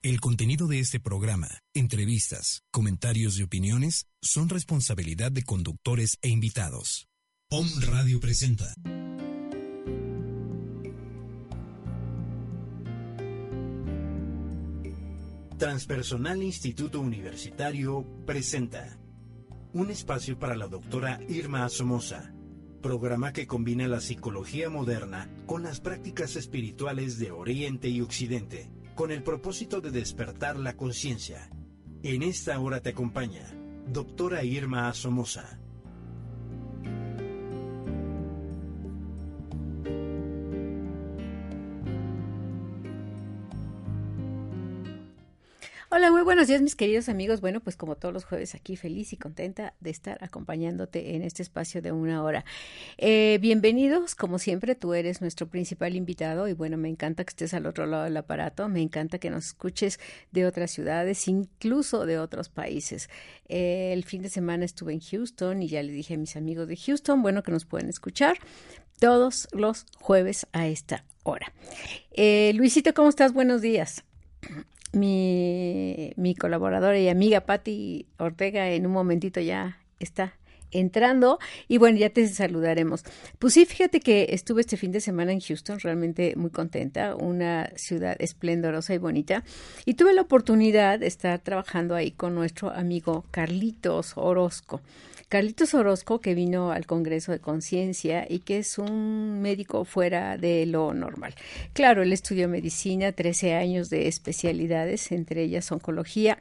El contenido de este programa, entrevistas, comentarios y opiniones son responsabilidad de conductores e invitados. Om Radio presenta. Transpersonal Instituto Universitario presenta un espacio para la doctora Irma Somoza, programa que combina la psicología moderna con las prácticas espirituales de Oriente y Occidente con el propósito de despertar la conciencia. En esta hora te acompaña doctora Irma Somoza. Buenos días mis queridos amigos. Bueno, pues como todos los jueves aquí feliz y contenta de estar acompañándote en este espacio de una hora. Eh, bienvenidos, como siempre, tú eres nuestro principal invitado y bueno, me encanta que estés al otro lado del aparato, me encanta que nos escuches de otras ciudades, incluso de otros países. Eh, el fin de semana estuve en Houston y ya le dije a mis amigos de Houston, bueno, que nos pueden escuchar todos los jueves a esta hora. Eh, Luisito, ¿cómo estás? Buenos días mi, mi colaboradora y amiga Patti Ortega en un momentito ya está entrando y bueno, ya te saludaremos. Pues sí, fíjate que estuve este fin de semana en Houston, realmente muy contenta, una ciudad esplendorosa y bonita y tuve la oportunidad de estar trabajando ahí con nuestro amigo Carlitos Orozco. Carlitos Orozco, que vino al Congreso de Conciencia y que es un médico fuera de lo normal. Claro, él estudió medicina, 13 años de especialidades, entre ellas oncología,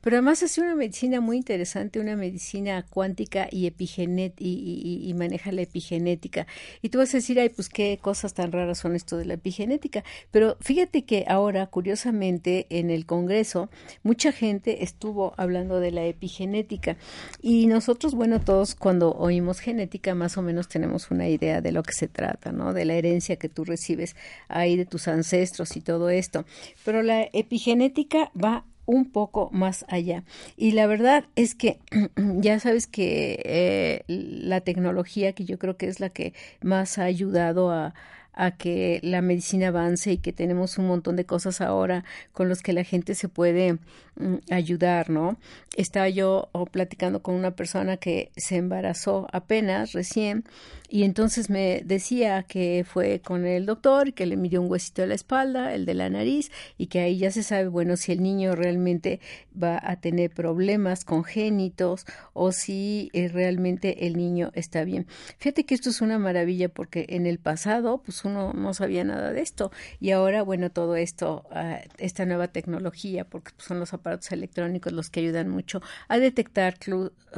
pero además hace una medicina muy interesante, una medicina cuántica y epigenet y, y, maneja la epigenética. Y tú vas a decir, ay, pues qué cosas tan raras son esto de la epigenética. Pero fíjate que ahora, curiosamente, en el Congreso, mucha gente estuvo hablando de la epigenética y nosotros, bueno, todos cuando oímos genética más o menos tenemos una idea de lo que se trata, ¿no? De la herencia que tú recibes ahí de tus ancestros y todo esto. Pero la epigenética va un poco más allá. Y la verdad es que ya sabes que eh, la tecnología, que yo creo que es la que más ha ayudado a, a que la medicina avance y que tenemos un montón de cosas ahora con los que la gente se puede mm, ayudar, ¿no? Estaba yo oh, platicando con una persona que se embarazó apenas, recién, y entonces me decía que fue con el doctor que le midió un huesito de la espalda, el de la nariz, y que ahí ya se sabe, bueno, si el niño realmente va a tener problemas congénitos o si eh, realmente el niño está bien. Fíjate que esto es una maravilla porque en el pasado, pues uno no sabía nada de esto y ahora, bueno, todo esto, ah, esta nueva tecnología, porque son los aparatos electrónicos los que ayudan mucho a detectar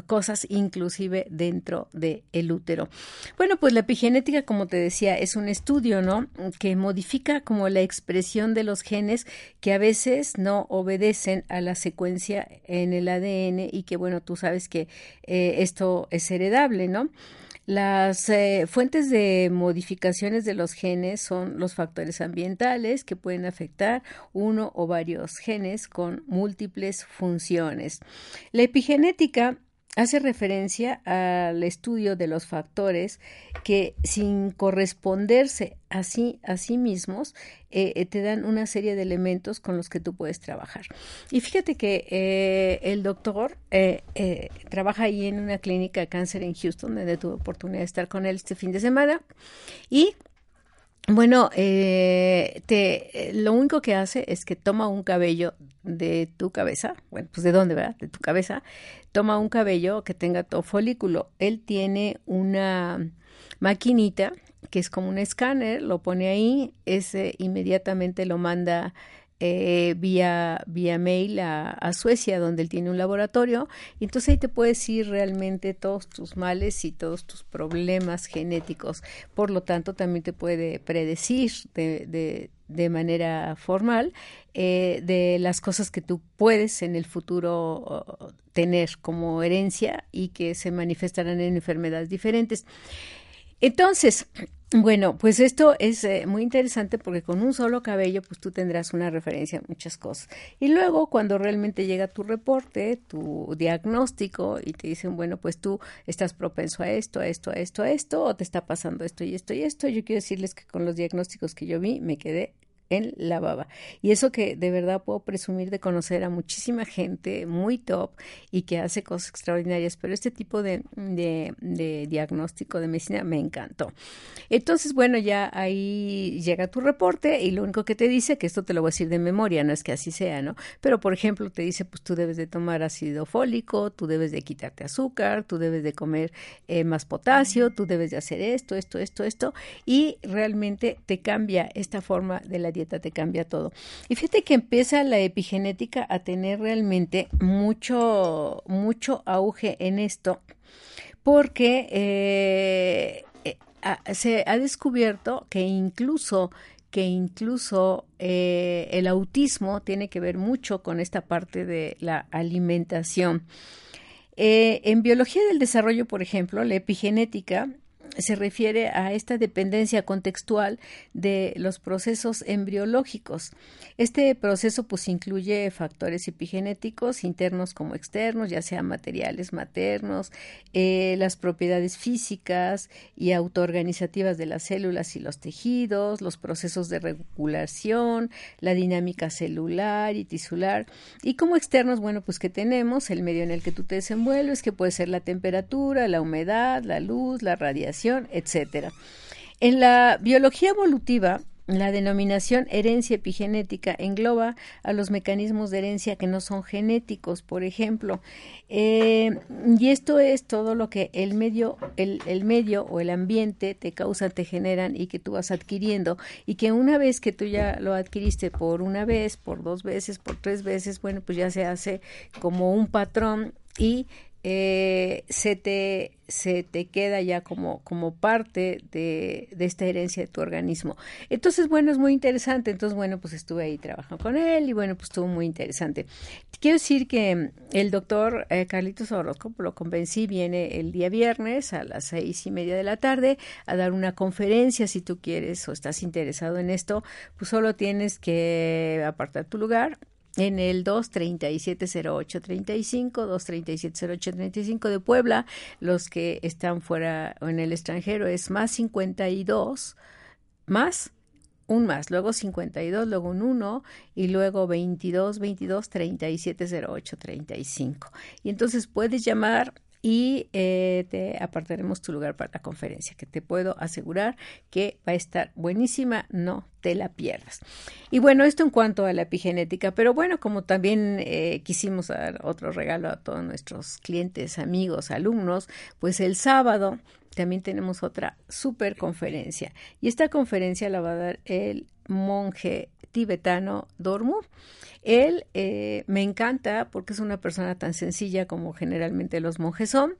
cosas inclusive dentro del el útero. Bueno, pues la epigenética, como te decía, es un estudio, ¿no? Que modifica como la expresión de los genes que a veces no obedecen a la secuencia en el ADN y que, bueno, tú sabes que eh, esto es heredable, ¿no? Las eh, fuentes de modificaciones de los genes son los factores ambientales que pueden afectar uno o varios genes con múltiples funciones. La epigenética hace referencia al estudio de los factores que sin corresponderse a sí, a sí mismos eh, eh, te dan una serie de elementos con los que tú puedes trabajar. Y fíjate que eh, el doctor trabaja ahí en una clínica de cáncer en Houston, donde tuve oportunidad de estar con él este fin de semana y bueno, eh, te, lo único que hace es que toma un cabello de tu cabeza, bueno, pues de dónde, ¿verdad? De tu cabeza, toma un cabello que tenga todo folículo. Él tiene una maquinita que es como un escáner, lo pone ahí, ese inmediatamente lo manda eh, vía, vía mail a, Suecia, donde él tiene un laboratorio, y entonces ahí te puedes decir realmente todos tus males y todos tus problemas genéticos. Por lo tanto, también te puede predecir de, de, manera formal eh, de las cosas que tú puedes en el futuro tener como herencia y que se manifestarán en enfermedades diferentes. Entonces, bueno, pues esto es eh, muy interesante porque con un solo cabello, pues tú tendrás una referencia a muchas cosas. Y luego, cuando realmente llega tu reporte, tu diagnóstico, y te dicen, bueno, pues tú estás propenso a esto, a esto, a esto, a esto, o te está pasando esto y esto y esto, yo quiero decirles que con los diagnósticos que yo vi, me quedé en la baba. Y eso que de verdad puedo presumir de conocer a muchísima gente muy top y que hace cosas extraordinarias, pero este tipo de, de, diagnóstico de medicina me encantó. Entonces, bueno, ya ahí llega tu reporte y lo único que te dice, que esto te lo voy a decir de memoria, no es que así sea, ¿no? Pero, por ejemplo, te dice, pues tú debes de tomar ácido fólico, tú debes de quitarte azúcar, tú debes de comer eh, más potasio, tú debes de hacer esto, esto, esto, esto, y realmente te cambia esta forma de la dieta te cambia todo. Y fíjate que empieza la epigenética a tener realmente mucho, mucho auge en esto, porque eh, eh, se ha descubierto que incluso que incluso eh, el autismo tiene que ver mucho con esta parte de la alimentación. en biología del desarrollo, por ejemplo, la epigenética se refiere a esta dependencia contextual de los procesos embriológicos. Este proceso pues incluye factores epigenéticos internos como externos, ya sean materiales maternos, eh, las propiedades físicas y autoorganizativas de las células y los tejidos, los procesos de regulación, la dinámica celular y tisular y como externos, bueno, pues que tenemos el medio en el que tú te desenvuelves, que puede ser la temperatura, la humedad, la luz, la radiación, etcétera. En la biología evolutiva, la denominación herencia epigenética engloba a los mecanismos de herencia que no son genéticos, por ejemplo, eh, y esto es todo lo que el medio, el, el, medio o el ambiente te causa, te generan y que tú vas adquiriendo y que una vez que tú ya lo adquiriste por una vez, por dos veces, por tres veces, bueno, pues ya se hace como un patrón y eh, se, te, se te queda ya como, como parte de, de, esta herencia de tu organismo. Entonces, bueno, es muy interesante. Entonces, bueno, pues estuve ahí trabajando con él y bueno, pues estuvo muy interesante. Quiero decir que el doctor eh, Carlitos Orozco, lo convencí, viene el día viernes a las seis y media de la tarde a dar una conferencia. Si tú quieres o estás interesado en esto, pues solo tienes que apartar tu lugar en el 2370835, 2370835 de Puebla, los que están fuera o en el extranjero es más 52 más un más, luego 52, luego un 1 y luego 22 22 370835. Y entonces puedes llamar y eh, te apartaremos tu lugar para la conferencia, que te puedo asegurar que va a estar buenísima, no te la pierdas. Y bueno, esto en cuanto a la epigenética, pero bueno, como también eh, quisimos dar otro regalo a todos nuestros clientes, amigos, alumnos, pues el sábado también tenemos otra super conferencia y esta conferencia la va a dar el monje tibetano Dormu. Él eh, me encanta porque es una persona tan sencilla como generalmente los monjes son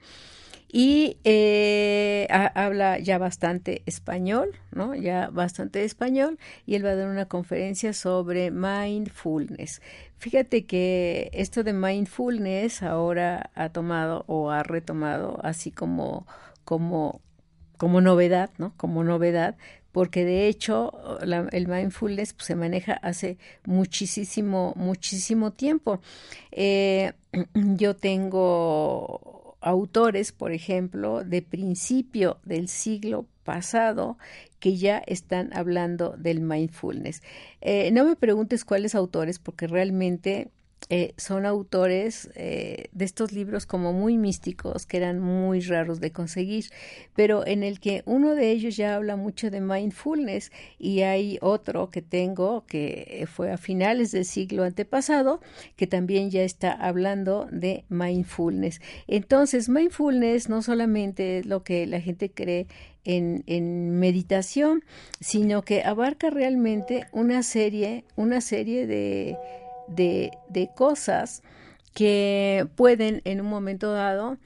y eh, habla ya bastante español, ¿no? Ya bastante español y él va a dar una conferencia sobre mindfulness. Fíjate que esto de mindfulness ahora ha tomado o ha retomado así como como como novedad, ¿no? Como novedad, porque de hecho el mindfulness pues, se maneja hace muchísimo, muchísimo tiempo. Eh, yo tengo autores, por ejemplo, de principio del siglo pasado que ya están hablando del mindfulness. Eh, no me preguntes cuáles autores, porque realmente eh, son autores eh, de estos libros como muy místicos que eran muy raros de conseguir, pero en el que uno de ellos ya habla mucho de mindfulness y hay otro que tengo que fue a finales del siglo antepasado que también ya está hablando de mindfulness. Entonces, mindfulness no solamente es lo que la gente cree en, en, meditación, sino que abarca realmente una serie, una serie de de, de cosas que pueden en un momento dado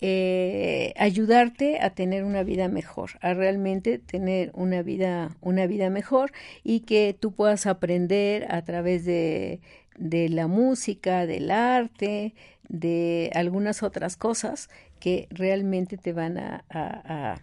eh, ayudarte a tener una vida mejor, a realmente tener una vida, una vida mejor y que tú puedas aprender a través de, de la música, del arte, de algunas otras cosas que realmente te van a, a a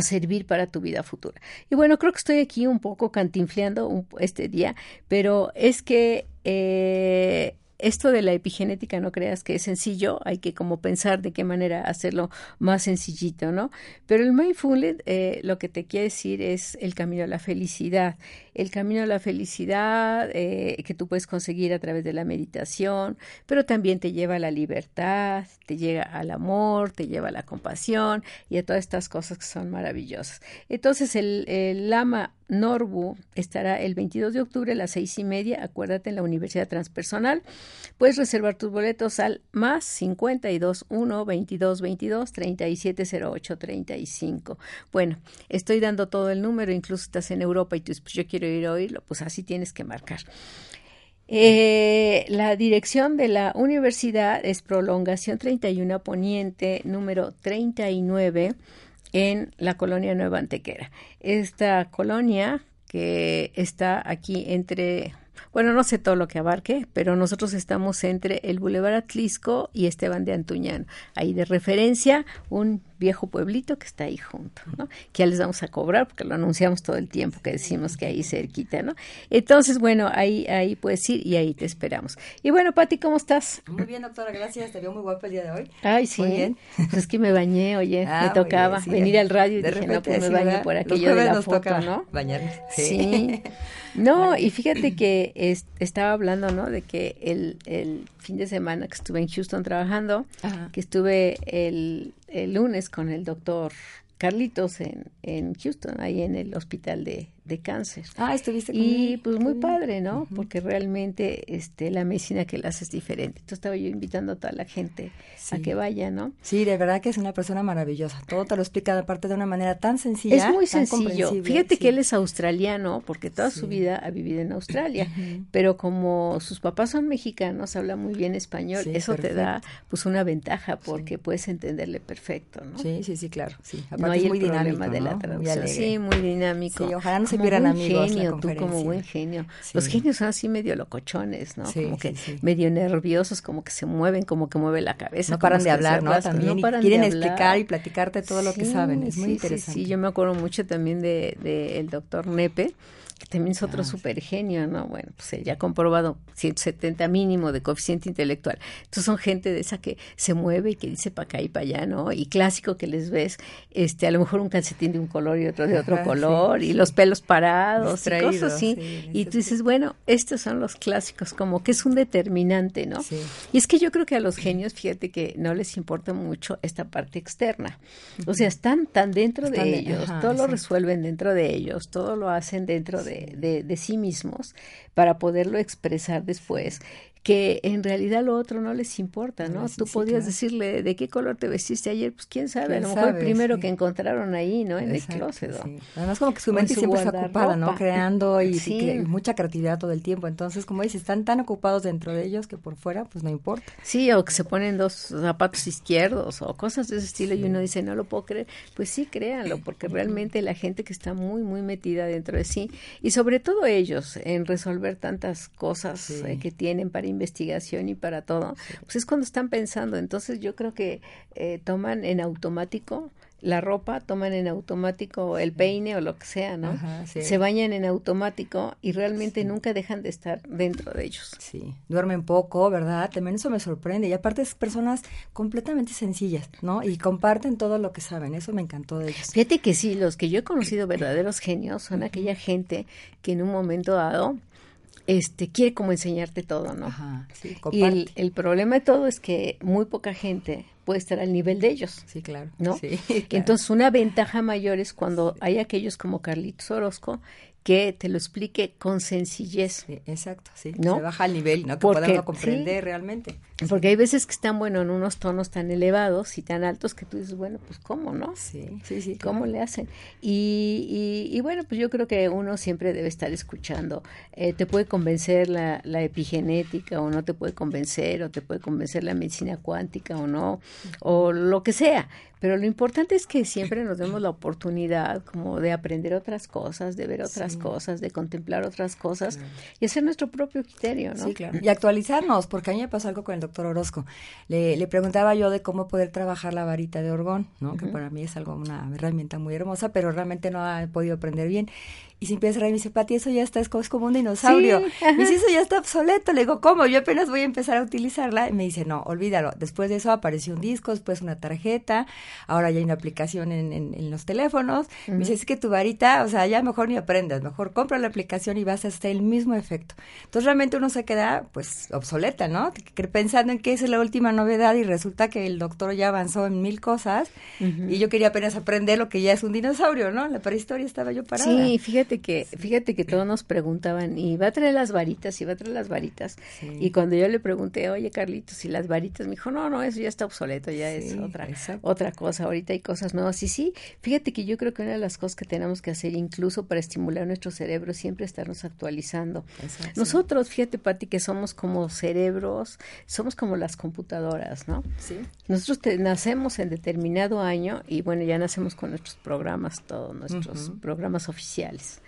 servir para tu vida futura. Y bueno, creo que estoy aquí un poco cantinfleando este día, pero es que eh, esto de la epigenética no creas que es sencillo, hay que como pensar de qué manera hacerlo más sencillito, ¿no? Pero el mindfulness eh, lo que te quiere decir es el camino a la felicidad, el camino a la felicidad eh, que tú puedes conseguir a través de la meditación, pero también te lleva a la libertad, te llega al amor, te lleva a la compasión y a todas estas cosas que son maravillosas. Entonces el, el Lama Norbu estará el 22 de octubre a las seis y media, acuérdate, en la Universidad Transpersonal. Puedes reservar tus boletos al más 52 1 22 22 37 08 35. Bueno, estoy dando todo el número, incluso estás en Europa y tú pues yo quiero ir a oírlo, pues así tienes que marcar. Eh, la dirección de la universidad es Prolongación 31 Poniente, número 39 en la colonia Nueva Antequera. Esta colonia que está aquí entre, bueno, no sé todo lo que abarque, pero nosotros estamos entre el Boulevard Atlisco y Esteban de Antuñano. Ahí de referencia, un viejo pueblito que está ahí junto, ¿no? Que ya les vamos a cobrar porque lo anunciamos todo el tiempo que decimos que ahí cerquita, ¿no? Entonces, bueno, ahí, ahí puedes ir y ahí te esperamos. Y bueno, Pati, ¿cómo estás? Muy bien, doctora, gracias. Te veo muy guapa el día de hoy. Ay, sí. Muy bien. Pues es que me bañé, oye, ah, me tocaba venir al radio y dije, no, pues me baño por aquello de la foto, ¿no? Bañarme. Sí. No, y fíjate que estaba hablando, ¿no? De que el, el fin de semana que estuve en Houston trabajando, que estuve el, el, lunes con el doctor Carlitos en, en Houston, ahí en el hospital de, de cáncer. Ah, estuviste con Y pues muy padre, ¿no? Porque realmente este la medicina que le hace es diferente. Entonces estaba yo invitando a toda la gente a que vaya, ¿no? Sí, de verdad que es una persona maravillosa. Todo te lo explica aparte de una manera tan sencilla. Es muy sencillo. Fíjate que él es australiano porque toda su vida ha vivido en Australia, pero como sus papás son mexicanos, habla muy bien español. Eso te da pues una ventaja porque puedes entenderle perfecto, ¿no? Sí, sí, sí, claro. Sí. Aparte no hay es muy el dinámico, de la traducción. sí, muy dinámico. Sí, ojalá no se como amigos genio, tú como buen genio. Los genios son así medio locochones, ¿no? como que medio nerviosos, como que se mueven, como que mueve la cabeza. No paran de hablar, ¿no? También quieren explicar y platicarte todo lo que saben. Es muy interesante. Sí, yo me acuerdo mucho también de, de el doctor Nepe que también es otro super genio, ¿no? Bueno, pues él ya ha comprobado 170 mínimo de coeficiente intelectual. Entonces son gente de esa que se mueve y que dice para acá y para allá, ¿no? Y clásico que les ves, este, a lo mejor un calcetín de un color y otro de otro color, y los pelos parados, y cosas así. y tú dices, bueno, estos son los clásicos, como que es un determinante, ¿no? Y es que yo creo que a los genios, fíjate que no les importa mucho esta parte externa. O sea, están tan dentro de ellos, todo lo resuelven dentro de ellos, todo lo hacen dentro de de, sí mismos para poderlo expresar después que en realidad lo otro no les importa, ¿no? Tú podías decirle de qué color te vestiste ayer, pues quién sabe, a lo mejor el primero que encontraron ahí, ¿no? En el closet. Además como que su mente siempre está ocupada, ¿no? Creando y, mucha creatividad todo el tiempo. Entonces, como dices, están tan ocupados dentro de ellos que por fuera, pues no importa. Sí, o que se ponen dos zapatos izquierdos o cosas de ese estilo y uno dice, no lo puedo creer. Pues sí, créanlo, porque realmente la gente que está muy, muy metida dentro de sí y sobre todo ellos en resolver tantas cosas eh, que tienen para investigación y para todo, pues es cuando están pensando. Entonces yo creo que eh, toman en automático la ropa, toman en automático el peine o lo que sea, ¿no? Se bañan en automático y realmente nunca dejan de estar dentro de ellos. Sí, duermen poco, ¿verdad? También eso me sorprende. Y aparte es personas completamente sencillas, ¿no? Y comparten todo lo que saben. Eso me encantó de ellos. Fíjate que sí, los que yo he conocido verdaderos genios son aquella gente que en un momento dado este quiere como enseñarte todo, ¿no? Ajá, sí, y el, el, problema de todo es que muy poca gente puede estar al nivel de ellos. Sí, claro. ¿No? Sí, Entonces, una ventaja mayor es cuando hay aquellos como Carlitos Orozco que te lo explique con sencillez. exacto, sí. ¿no? Se baja al nivel, ¿no? Que Porque, comprender realmente. Porque hay veces que están, bueno, en unos tonos tan elevados y tan altos que tú dices, bueno, pues cómo, ¿no? Sí, sí, sí. ¿Cómo le hacen? Y, y, bueno, pues yo creo que uno siempre debe estar escuchando. Eh, te puede convencer la, la epigenética o no te puede convencer, o te puede convencer la medicina cuántica o no, o lo que sea pero lo importante es que siempre nos demos la oportunidad como de aprender otras cosas, de ver otras cosas, de contemplar otras cosas y hacer nuestro propio criterio, ¿no? Sí, claro. Y actualizarnos, porque a mí me pasó algo con el doctor Orozco. Le, le preguntaba yo de cómo poder trabajar la varita de orgón, ¿no? Que para mí es algo, una herramienta muy hermosa, pero realmente no ha podido aprender bien. Y se empieza a reír y me dice, Pati, eso ya está, es como, un dinosaurio. y dice, eso ya está obsoleto. Le digo, ¿cómo? Yo apenas voy a empezar a utilizarla. Y me dice, no, olvídalo. Después de eso apareció un disco, después una tarjeta. Ahora ya hay una aplicación en, en, los teléfonos. Me dice, es que tu varita, o sea, ya mejor ni aprendas. Mejor compra la aplicación y vas a hacer el mismo efecto. Entonces realmente uno se queda, pues, obsoleta, ¿no? Pensando en que esa es la última novedad y resulta que el doctor ya avanzó en mil cosas. Y yo quería apenas aprender lo que ya es un dinosaurio, ¿no? La prehistoria estaba yo parada. Sí, fíjate que, fíjate que todos nos preguntaban, ¿y va a traer las varitas? ¿Y va a traer las varitas? Y cuando yo le pregunté, oye Carlitos, ¿y las varitas? Me dijo, no, no, eso ya está obsoleto, ya es otra, otra cosa, ahorita hay cosas nuevas. Y sí, fíjate que yo creo que una de las cosas que tenemos que hacer, incluso para estimular nuestro cerebro, siempre estarnos actualizando. Nosotros, fíjate, Pati, que somos como cerebros, somos como las computadoras, ¿no? Sí. Nosotros nacemos en determinado año y bueno, ya nacemos con nuestros programas, todos nuestros programas oficiales.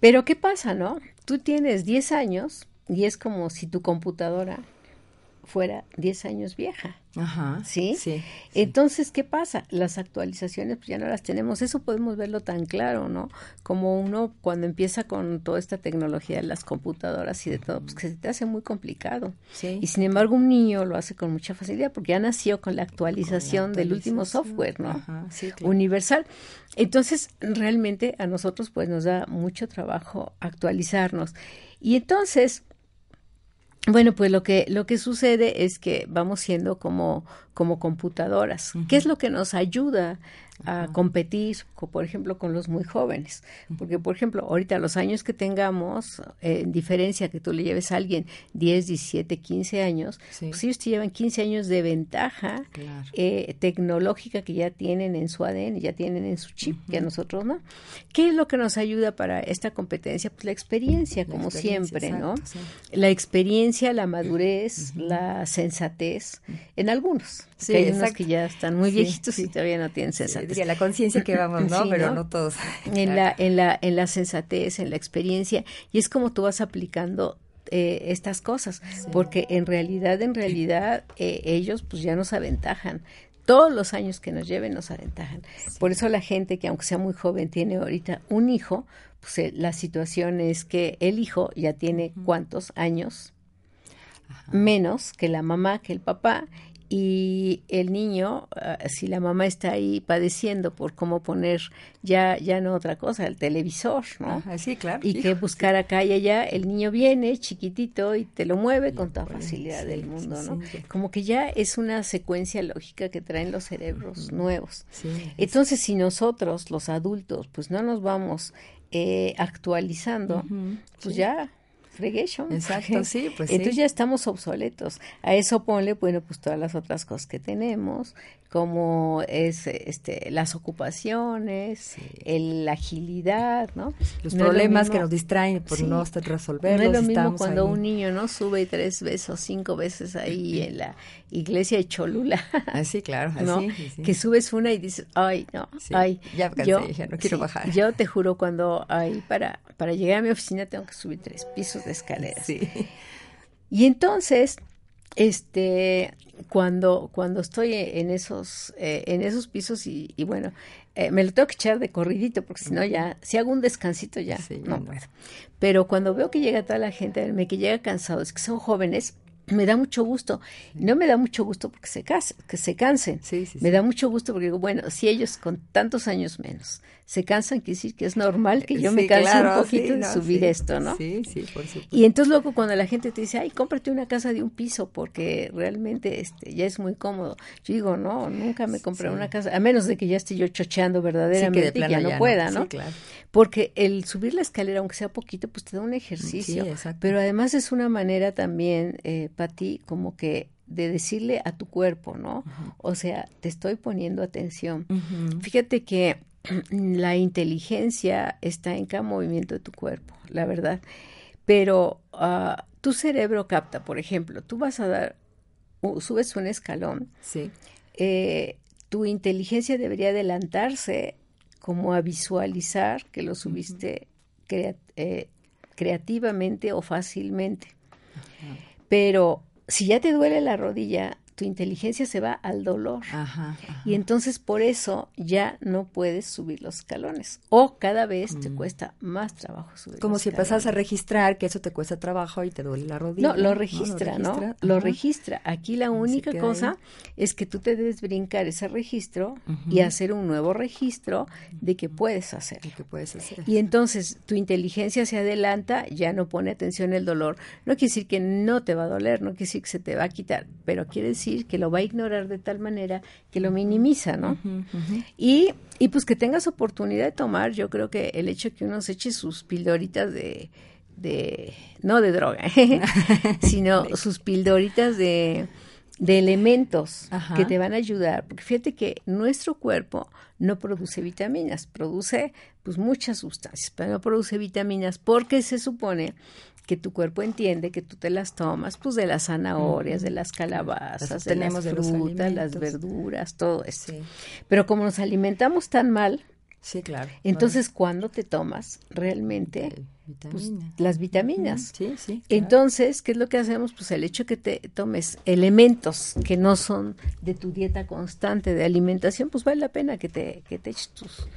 Pero ¿qué pasa, no? Tú tienes 10 años y es como si tu computadora fuera 10 años vieja. Ajá. ¿Sí? ¿sí? Entonces, ¿qué pasa? Las actualizaciones pues ya no las tenemos. Eso podemos verlo tan claro, ¿no? Como uno cuando empieza con toda esta tecnología de las computadoras y de todo, pues que se te hace muy complicado. Sí. Y sin embargo, un niño lo hace con mucha facilidad porque ya nació con la actualización, del último software, ¿no? Ajá, sí, Universal. Entonces, realmente a nosotros pues nos da mucho trabajo actualizarnos. Y entonces, bueno, pues lo que, lo que sucede es que vamos siendo como, como computadoras. ¿Qué es lo que nos ayuda a competir, por ejemplo, con los muy jóvenes. Porque, por ejemplo, ahorita los años que tengamos, eh, en diferencia que tú le lleves a alguien 10, 17, 15 años, pues ellos te llevan 15 años de ventaja eh, tecnológica que ya tienen en su ADN, ya tienen en su chip, que a nosotros no. ¿Qué es lo que nos ayuda para esta competencia? Pues la experiencia, como siempre, ¿no? La experiencia, la madurez, la sensatez, en algunos. Sí, hay unos que ya están muy viejitos y todavía no tienen sensatez diría, la conciencia que vamos, ¿no? Pero ¿no? todos. En, la, en, la, en la sensatez, en la experiencia, y es como tú vas aplicando eh, estas cosas, porque en realidad, en realidad, eh, ellos pues ya nos aventajan. Todos los años que nos lleven nos aventajan. Por eso la gente que aunque sea muy joven tiene ahorita un hijo, pues eh, la situación es que el hijo ya tiene cuántos años menos que la mamá, que el papá, y el niño, ah, si la mamá está ahí padeciendo por cómo poner ya, ya no otra cosa, el televisor, ¿no? sí, claro. Y que buscar acá y allá, el niño viene chiquitito y te lo mueve con toda facilidad del mundo, ¿no? Como que ya es una secuencia lógica que traen los cerebros nuevos. Entonces, si nosotros, los adultos, pues no nos vamos eh, actualizando, pues ya Exacto, sí, pues Entonces ya estamos obsoletos. A eso ponle, bueno, pues todas las otras cosas que tenemos, como es este las ocupaciones, el, la agilidad, ¿no? Los problemas que nos distraen por no resolverlos. No es lo mismo cuando un niño no sube tres veces o cinco veces ahí en la iglesia de Cholula. Así, ah, claro, ¿no? Que subes una y dices, ay, no, ay, ya, yo, no quiero bajar. Yo te juro cuando ahí para para llegar a mi oficina tengo que subir tres pisos de escaleras. Sí. Y entonces este cuando cuando estoy en esos eh, en esos pisos y, bueno eh, me lo tengo que echar de corridito porque si no ya si hago un descansito ya no puedo. pero cuando veo que llega toda la gente a que llega cansados que son jóvenes me da mucho gusto. No me da mucho gusto porque se, que se cansen. me da mucho gusto porque digo, bueno, si ellos con tantos años menos se cansan, quiere decir que es normal que yo me canse un poquito de subir esto, ¿no? Sí, sí, por supuesto. Y entonces luego cuando la gente te dice, ay, cómprate una casa de un piso porque realmente este ya es muy cómodo. Yo digo, no, nunca me compré una casa, a menos de que ya esté yo chocheando verdaderamente que y ya no pueda, ¿no? claro. Porque el subir la escalera, aunque sea poquito, pues te da un ejercicio. Pero además es una manera también, eh, para ti, como que de decirle a tu cuerpo, ¿no? O sea, te estoy poniendo atención. Fíjate que la inteligencia está en cada movimiento de tu cuerpo, la verdad. Pero ah, tu cerebro capta, por ejemplo, tú vas a dar, subes un escalón. Sí. Eh, tu inteligencia debería adelantarse como a visualizar que lo subiste eh, creativamente o fácilmente. Pero si ya te duele la rodilla, tu inteligencia se va al dolor. Y entonces por eso ya no puedes subir los escalones. O cada vez te mm. cuesta más trabajo subir. Como si empezas a registrar que eso te cuesta trabajo y te duele la rodilla. No, lo registra, ¿no? Lo registra. Aquí la única cosa es que tú te debes brincar ese registro y hacer un nuevo registro de que puedes hacer. que puedes hacer. Y entonces tu inteligencia se adelanta, ya no pone atención el dolor. No quiere decir que no te va a doler, no quiere decir que se te va a quitar, pero quiere decir que lo va a ignorar de tal manera que lo minimiza, ¿no? Y, y pues que tengas oportunidad de tomar, yo creo que el hecho de que uno se eche sus pildoritas de, de no de droga, sino sus pildoritas de, de elementos que te van a ayudar, porque fíjate que nuestro cuerpo no produce vitaminas, produce pues muchas sustancias, pero no produce vitaminas porque se supone que tu cuerpo entiende que tú te las tomas, pues de las zanahorias, de las calabazas, de las frutas, las verduras, todo eso. Pero como nos alimentamos tan mal, sí, claro. Entonces, ¿cuándo te tomas realmente pues, las vitaminas? Sí, sí. Entonces, ¿qué es lo que hacemos? Pues el hecho que te tomes elementos que no son de tu dieta constante de alimentación, pues vale la pena que te, que te eches tus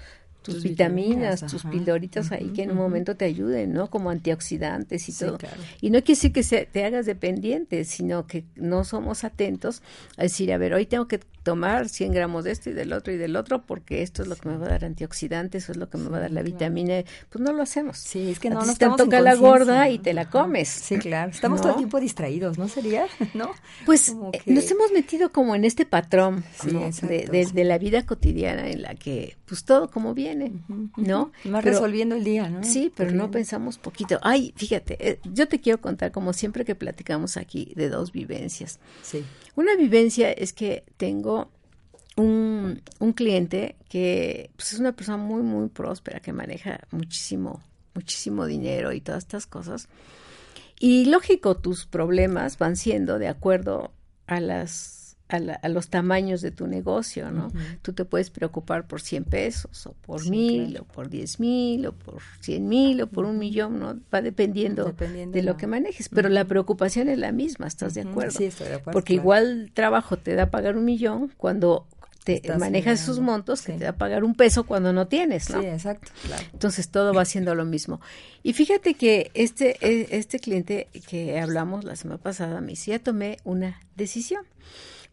tus, vitaminas, tus pildoritas ahí que en un momento te ayuden, ¿no? Como antioxidantes y todo. Y no quiere decir que se, te hagas dependiente, sino que no somos atentos a decir, a ver, hoy tengo que tomar 100 gramos de esto y del otro y del otro porque esto es lo que me va a dar antioxidantes, eso es lo que me va a dar la vitamina. Pues no lo hacemos. Sí, es que no nos te toca la gorda y te la comes. Sí, claro. Estamos todo el tiempo distraídos, ¿no sería? ¿No? Pues eh, nos hemos metido como en este patrón de, de, la vida cotidiana en la que pues todo como viene, ¿no? Más resolviendo el día, ¿no? Sí, pero no pensamos poquito. Ay, fíjate, eh, yo te quiero contar como siempre que platicamos aquí de dos vivencias. Sí. Una vivencia es que tengo un, un cliente que pues, es una persona muy, muy próspera, que maneja muchísimo, muchísimo dinero y todas estas cosas. Y lógico, tus problemas van siendo de acuerdo a las a, los tamaños de tu negocio, ¿no? Tú te puedes preocupar por 100 pesos, o por mil, o por 10 mil, o por 100 mil, o por un millón, ¿no? Va dependiendo, de lo que manejes, pero la preocupación es la misma, ¿estás de acuerdo? Sí, estoy de acuerdo. Porque igual trabajo te da pagar un millón cuando te manejas esos montos que te da pagar un peso cuando no tienes, ¿no? Sí, exacto, Entonces todo va siendo lo mismo. Y fíjate que este, e, este cliente que hablamos la semana pasada me decía, tomé una decisión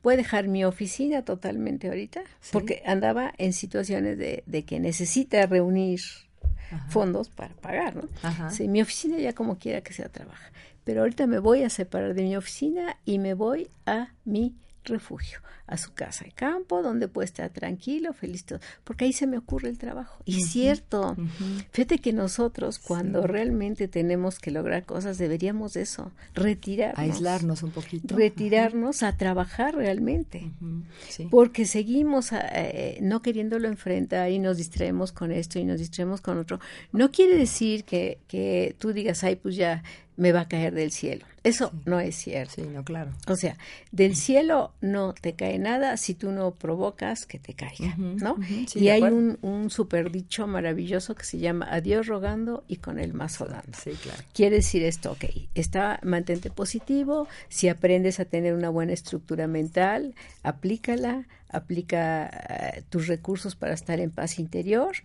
puede dejar mi oficina totalmente ahorita, porque andaba en situaciones de, de que necesita reunir fondos para pagar, ¿no? Sí, mi oficina ya como quiera que sea trabaja, pero ahorita me voy a separar de mi oficina y me voy a mi refugio a su casa de campo, donde puede estar tranquilo, feliz, todo, porque ahí se me ocurre el trabajo. Y cierto, fíjate que nosotros cuando realmente tenemos que lograr cosas, deberíamos de eso, retirarnos. Aislarnos un poquito. Retirarnos a trabajar realmente. Porque seguimos eh, no queriéndolo enfrentar y nos distraemos con esto y nos distraemos con otro. No quiere decir que, que tú digas, ay, pues ya me va a caer del cielo. Eso no es cierto. Sí, no, claro. O sea, del cielo no te cae nada si tú no provocas que te caiga, ¿no? y hay un, un super dicho maravilloso que se llama adiós rogando y con el más dando. Sí, claro. Quiere decir esto, ok, está, mantente positivo, si aprendes a tener una buena estructura mental, aplícala, aplica eh, tus recursos para estar en paz interior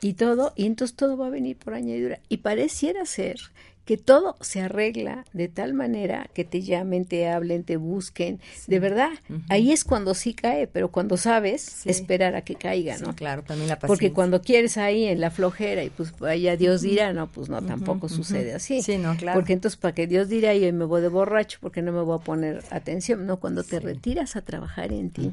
y todo, y entonces todo va a venir por añadidura. Y pareciera ser que todo se arregla de tal manera que te llamen, te hablen, te busquen. De verdad, ahí es cuando sí cae, pero cuando sabes, esperar a que caiga, ¿no? claro, también la paciencia. Porque cuando quieres ahí en la flojera y pues vaya Dios dirá, no, pues no, tampoco sucede así. Sí, no, claro. Porque entonces para que Dios dirá, yo me voy de borracho porque no me voy a poner atención, no, cuando te retiras a trabajar en ti.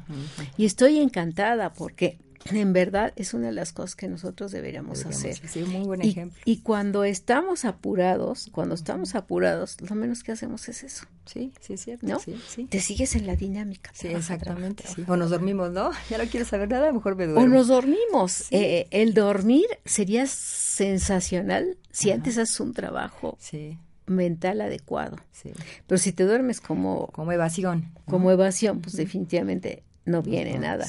Y estoy encantada porque en verdad es una de las cosas que nosotros deberíamos, hacer. Sí, muy buen y, ejemplo. Y cuando estamos apurados, cuando estamos apurados, lo menos que hacemos es eso. Sí, sí, es cierto. ¿No? Sí, sí. Te sigues en la dinámica. Sí, exactamente. O nos dormimos, ¿no? Ya no quiero saber nada, mejor me duermo. O nos dormimos. Eh, el dormir sería sensacional si antes haces un trabajo. mental adecuado. Sí. Pero si te duermes como... Como evasión. Como evasión, pues definitivamente no viene nada.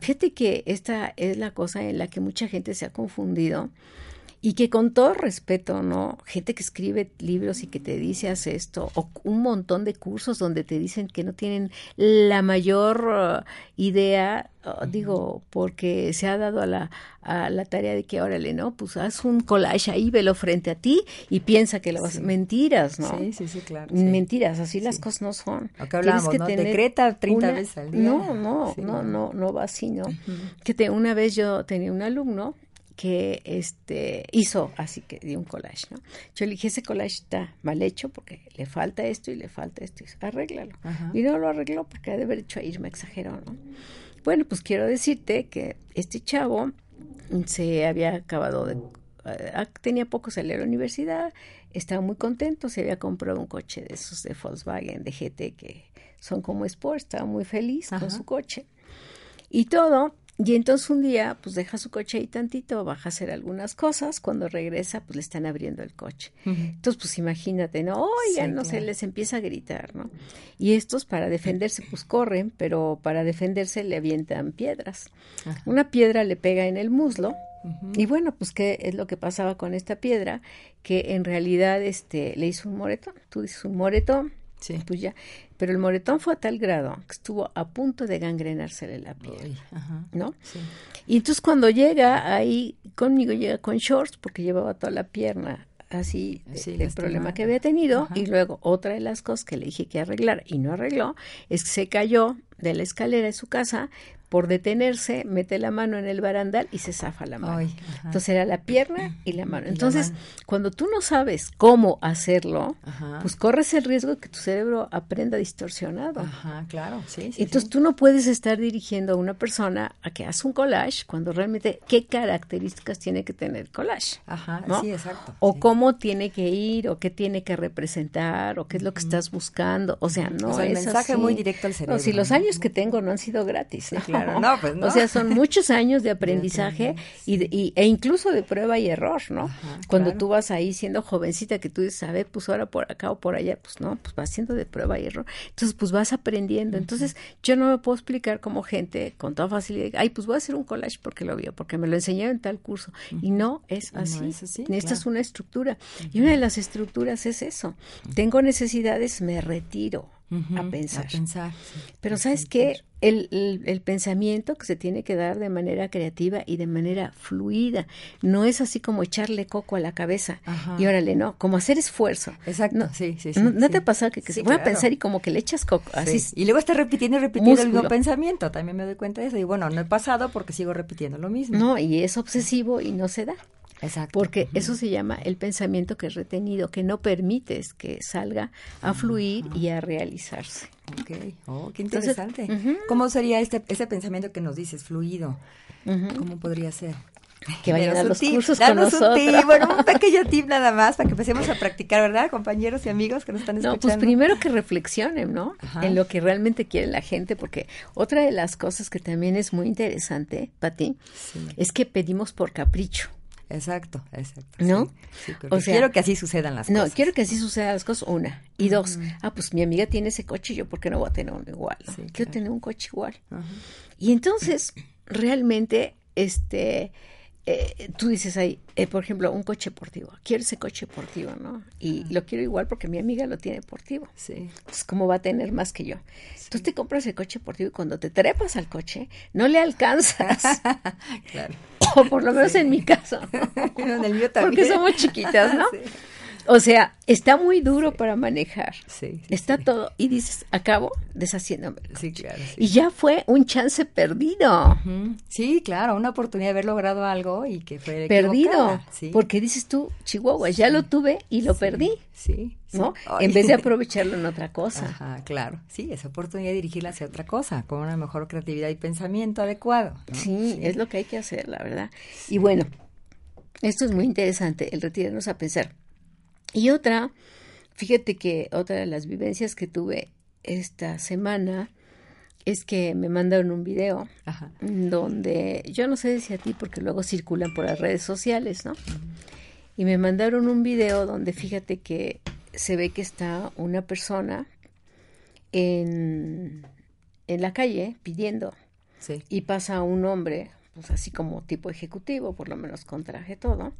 Fíjate que esta es la cosa en la que mucha gente se ha confundido y que con todo respeto, ¿no? Gente que escribe libros y que te dice haz esto, o un montón de cursos donde te dicen que no tienen la mayor uh, idea, uh, digo, porque se ha dado a la, a la tarea de que, órale, ¿no? Pues haz un collage ahí, velo frente a ti y piensa que lo vas... Mentiras, ¿no? Sí, sí, sí, claro. Mentiras, así las cosas no son. Que hablamos, que ¿no? Decreta 30 veces al día. No, no, no, no, no va así, ¿no? Que te, una vez yo tenía un alumno que este hizo así que dio un collage, ¿no? Yo le dije, ese collage está mal hecho porque le falta esto y le falta esto, arréglalo. Y no lo arregló porque ha de haber hecho ahí, me exageró, ¿no? Bueno, pues quiero decirte que este chavo se había acabado de eh, tenía poco salir a la universidad, estaba muy contento, se había comprado un coche de esos de Volkswagen, de GT, que son como Sport, estaba muy feliz con su coche. Y todo, y entonces un día, pues deja su coche ahí tantito, baja a hacer algunas cosas, cuando regresa, pues le están abriendo el coche. Entonces, pues imagínate, ¿no? Oigan, no sé, les empieza a gritar, ¿no? Y estos para defenderse, pues corren, pero para defenderse le avientan piedras. Una piedra le pega en el muslo, y bueno, pues qué es lo que pasaba con esta piedra, que en realidad este le hizo un moretón. Tú dices un moretón, sí. pues ya. Pero el moretón fue a tal grado que estuvo a punto de gangrenársele la piel, ¿no? Y entonces cuando llega ahí conmigo llega con shorts porque llevaba toda la pierna así el problema que había tenido y luego otra de las cosas que le dije que arreglar y no arregló es que se cayó de la escalera de su casa por detenerse, mete la mano en el barandal y se zafa la mano. Entonces era la pierna y la mano. Entonces, cuando tú no sabes cómo hacerlo, pues corres el riesgo de que tu cerebro aprenda distorsionado. Ajá, claro, sí. Entonces tú no puedes estar dirigiendo a una persona a que haga un collage cuando realmente qué características tiene que tener el collage. Ajá, sí, exacto. O cómo tiene que ir, o qué tiene que representar, o qué es lo que estás busando. O sea, no o sea, el es mensaje así. muy directo al cerebro. No, si los años que tengo no han sido gratis. ¿no? no, pues no. O sea, son muchos años de aprendizaje y, e incluso de prueba y error, ¿no? Cuando tú vas ahí siendo jovencita que tú dices, a ver, pues ahora por acá o por allá, pues no, pues vas haciendo de prueba y error. Entonces, pues vas aprendiendo. Entonces, yo no me puedo explicar como gente con toda facilidad, ay, pues voy a hacer un collage porque lo vio, porque me lo enseñaron en tal curso. Y no es así. No es así Necesitas una estructura. Y una de las estructuras es eso. Tengo necesidades, me retiro a pensar. A pensar Pero ¿sabes qué? El, el, el, pensamiento que se tiene que dar de manera creativa y de manera fluida. No es así como echarle coco a la cabeza Ajá. y órale, no, como hacer esfuerzo. Exacto, no, sí, sí, sí. ¿No, te ha pasado que, que se voy claro. a pensar y como que le echas coco? Así Y luego está repitiendo y repitiendo Músculo. el mismo pensamiento. También me doy cuenta de eso. Y bueno, no he pasado porque sigo repitiendo lo mismo. No, y es obsesivo y no se da. Exacto. Porque eso se llama el pensamiento que es retenido, que no permites que salga a fluir y a realizarse. Ok, oh, qué interesante. Entonces. ¿Cómo sería este, ese pensamiento que nos dices, fluido? ¿Cómo podría ser? Que vayan a los tip, cursos con nosotros. Un tip, bueno, un pequeño tip nada más para que empecemos a practicar, ¿verdad, compañeros y amigos que nos están escuchando? No, pues primero que reflexionen, ¿no? Ajá. En lo que realmente quiere la gente, porque otra de las cosas que también es muy interesante, Pati, sí. es que pedimos por capricho. Exacto, exacto. ¿No? Sí, sí, o sea, quiero que así sucedan las no, cosas. No, quiero que así sucedan las cosas, una. Y uh -huh. dos, ah, pues mi amiga tiene ese coche, yo por qué no voy a tener uno igual. Sí, quiero claro. tener un coche igual. Uh -huh. Y entonces, realmente, este, eh, tú dices ahí, eh, por ejemplo, un coche deportivo. Quiero ese coche deportivo, ¿no? Y uh -huh. lo quiero igual porque mi amiga lo tiene deportivo. Sí. Pues, ¿cómo va a tener más que yo? Sí. Entonces te compras el coche deportivo y cuando te trepas al coche, no le alcanzas. claro. O por lo menos sí. en mi caso. en el mío también. Porque somos chiquitas, ¿no? Sí. O sea, está muy duro sí. para manejar. Sí, está todo. Y dices, acabo deshaciéndome. Sí, claro. Y ya fue un chance perdido. Uh -huh. Sí, claro, una oportunidad de haber logrado algo y que fue perdido. Porque dices tú, Chihuahua, ya lo tuve y lo perdí. Sí. ¿No? En vez de aprovecharlo en otra cosa. Ajá, claro. Sí, esa oportunidad de dirigirla hacia otra cosa, con una mejor creatividad y pensamiento adecuado. ¿no? Sí, es lo que hay que hacer, la verdad. Y bueno, esto es muy interesante, el retirarnos a pensar. Y otra, fíjate que otra de las vivencias que tuve esta semana es que me mandaron un video Ajá. donde yo no sé si a ti porque luego circulan por las redes sociales, ¿no? Y me mandaron un video donde fíjate que se ve que está una persona en, en la calle pidiendo sí. y pasa un hombre, pues así como tipo ejecutivo, por lo menos con traje todo,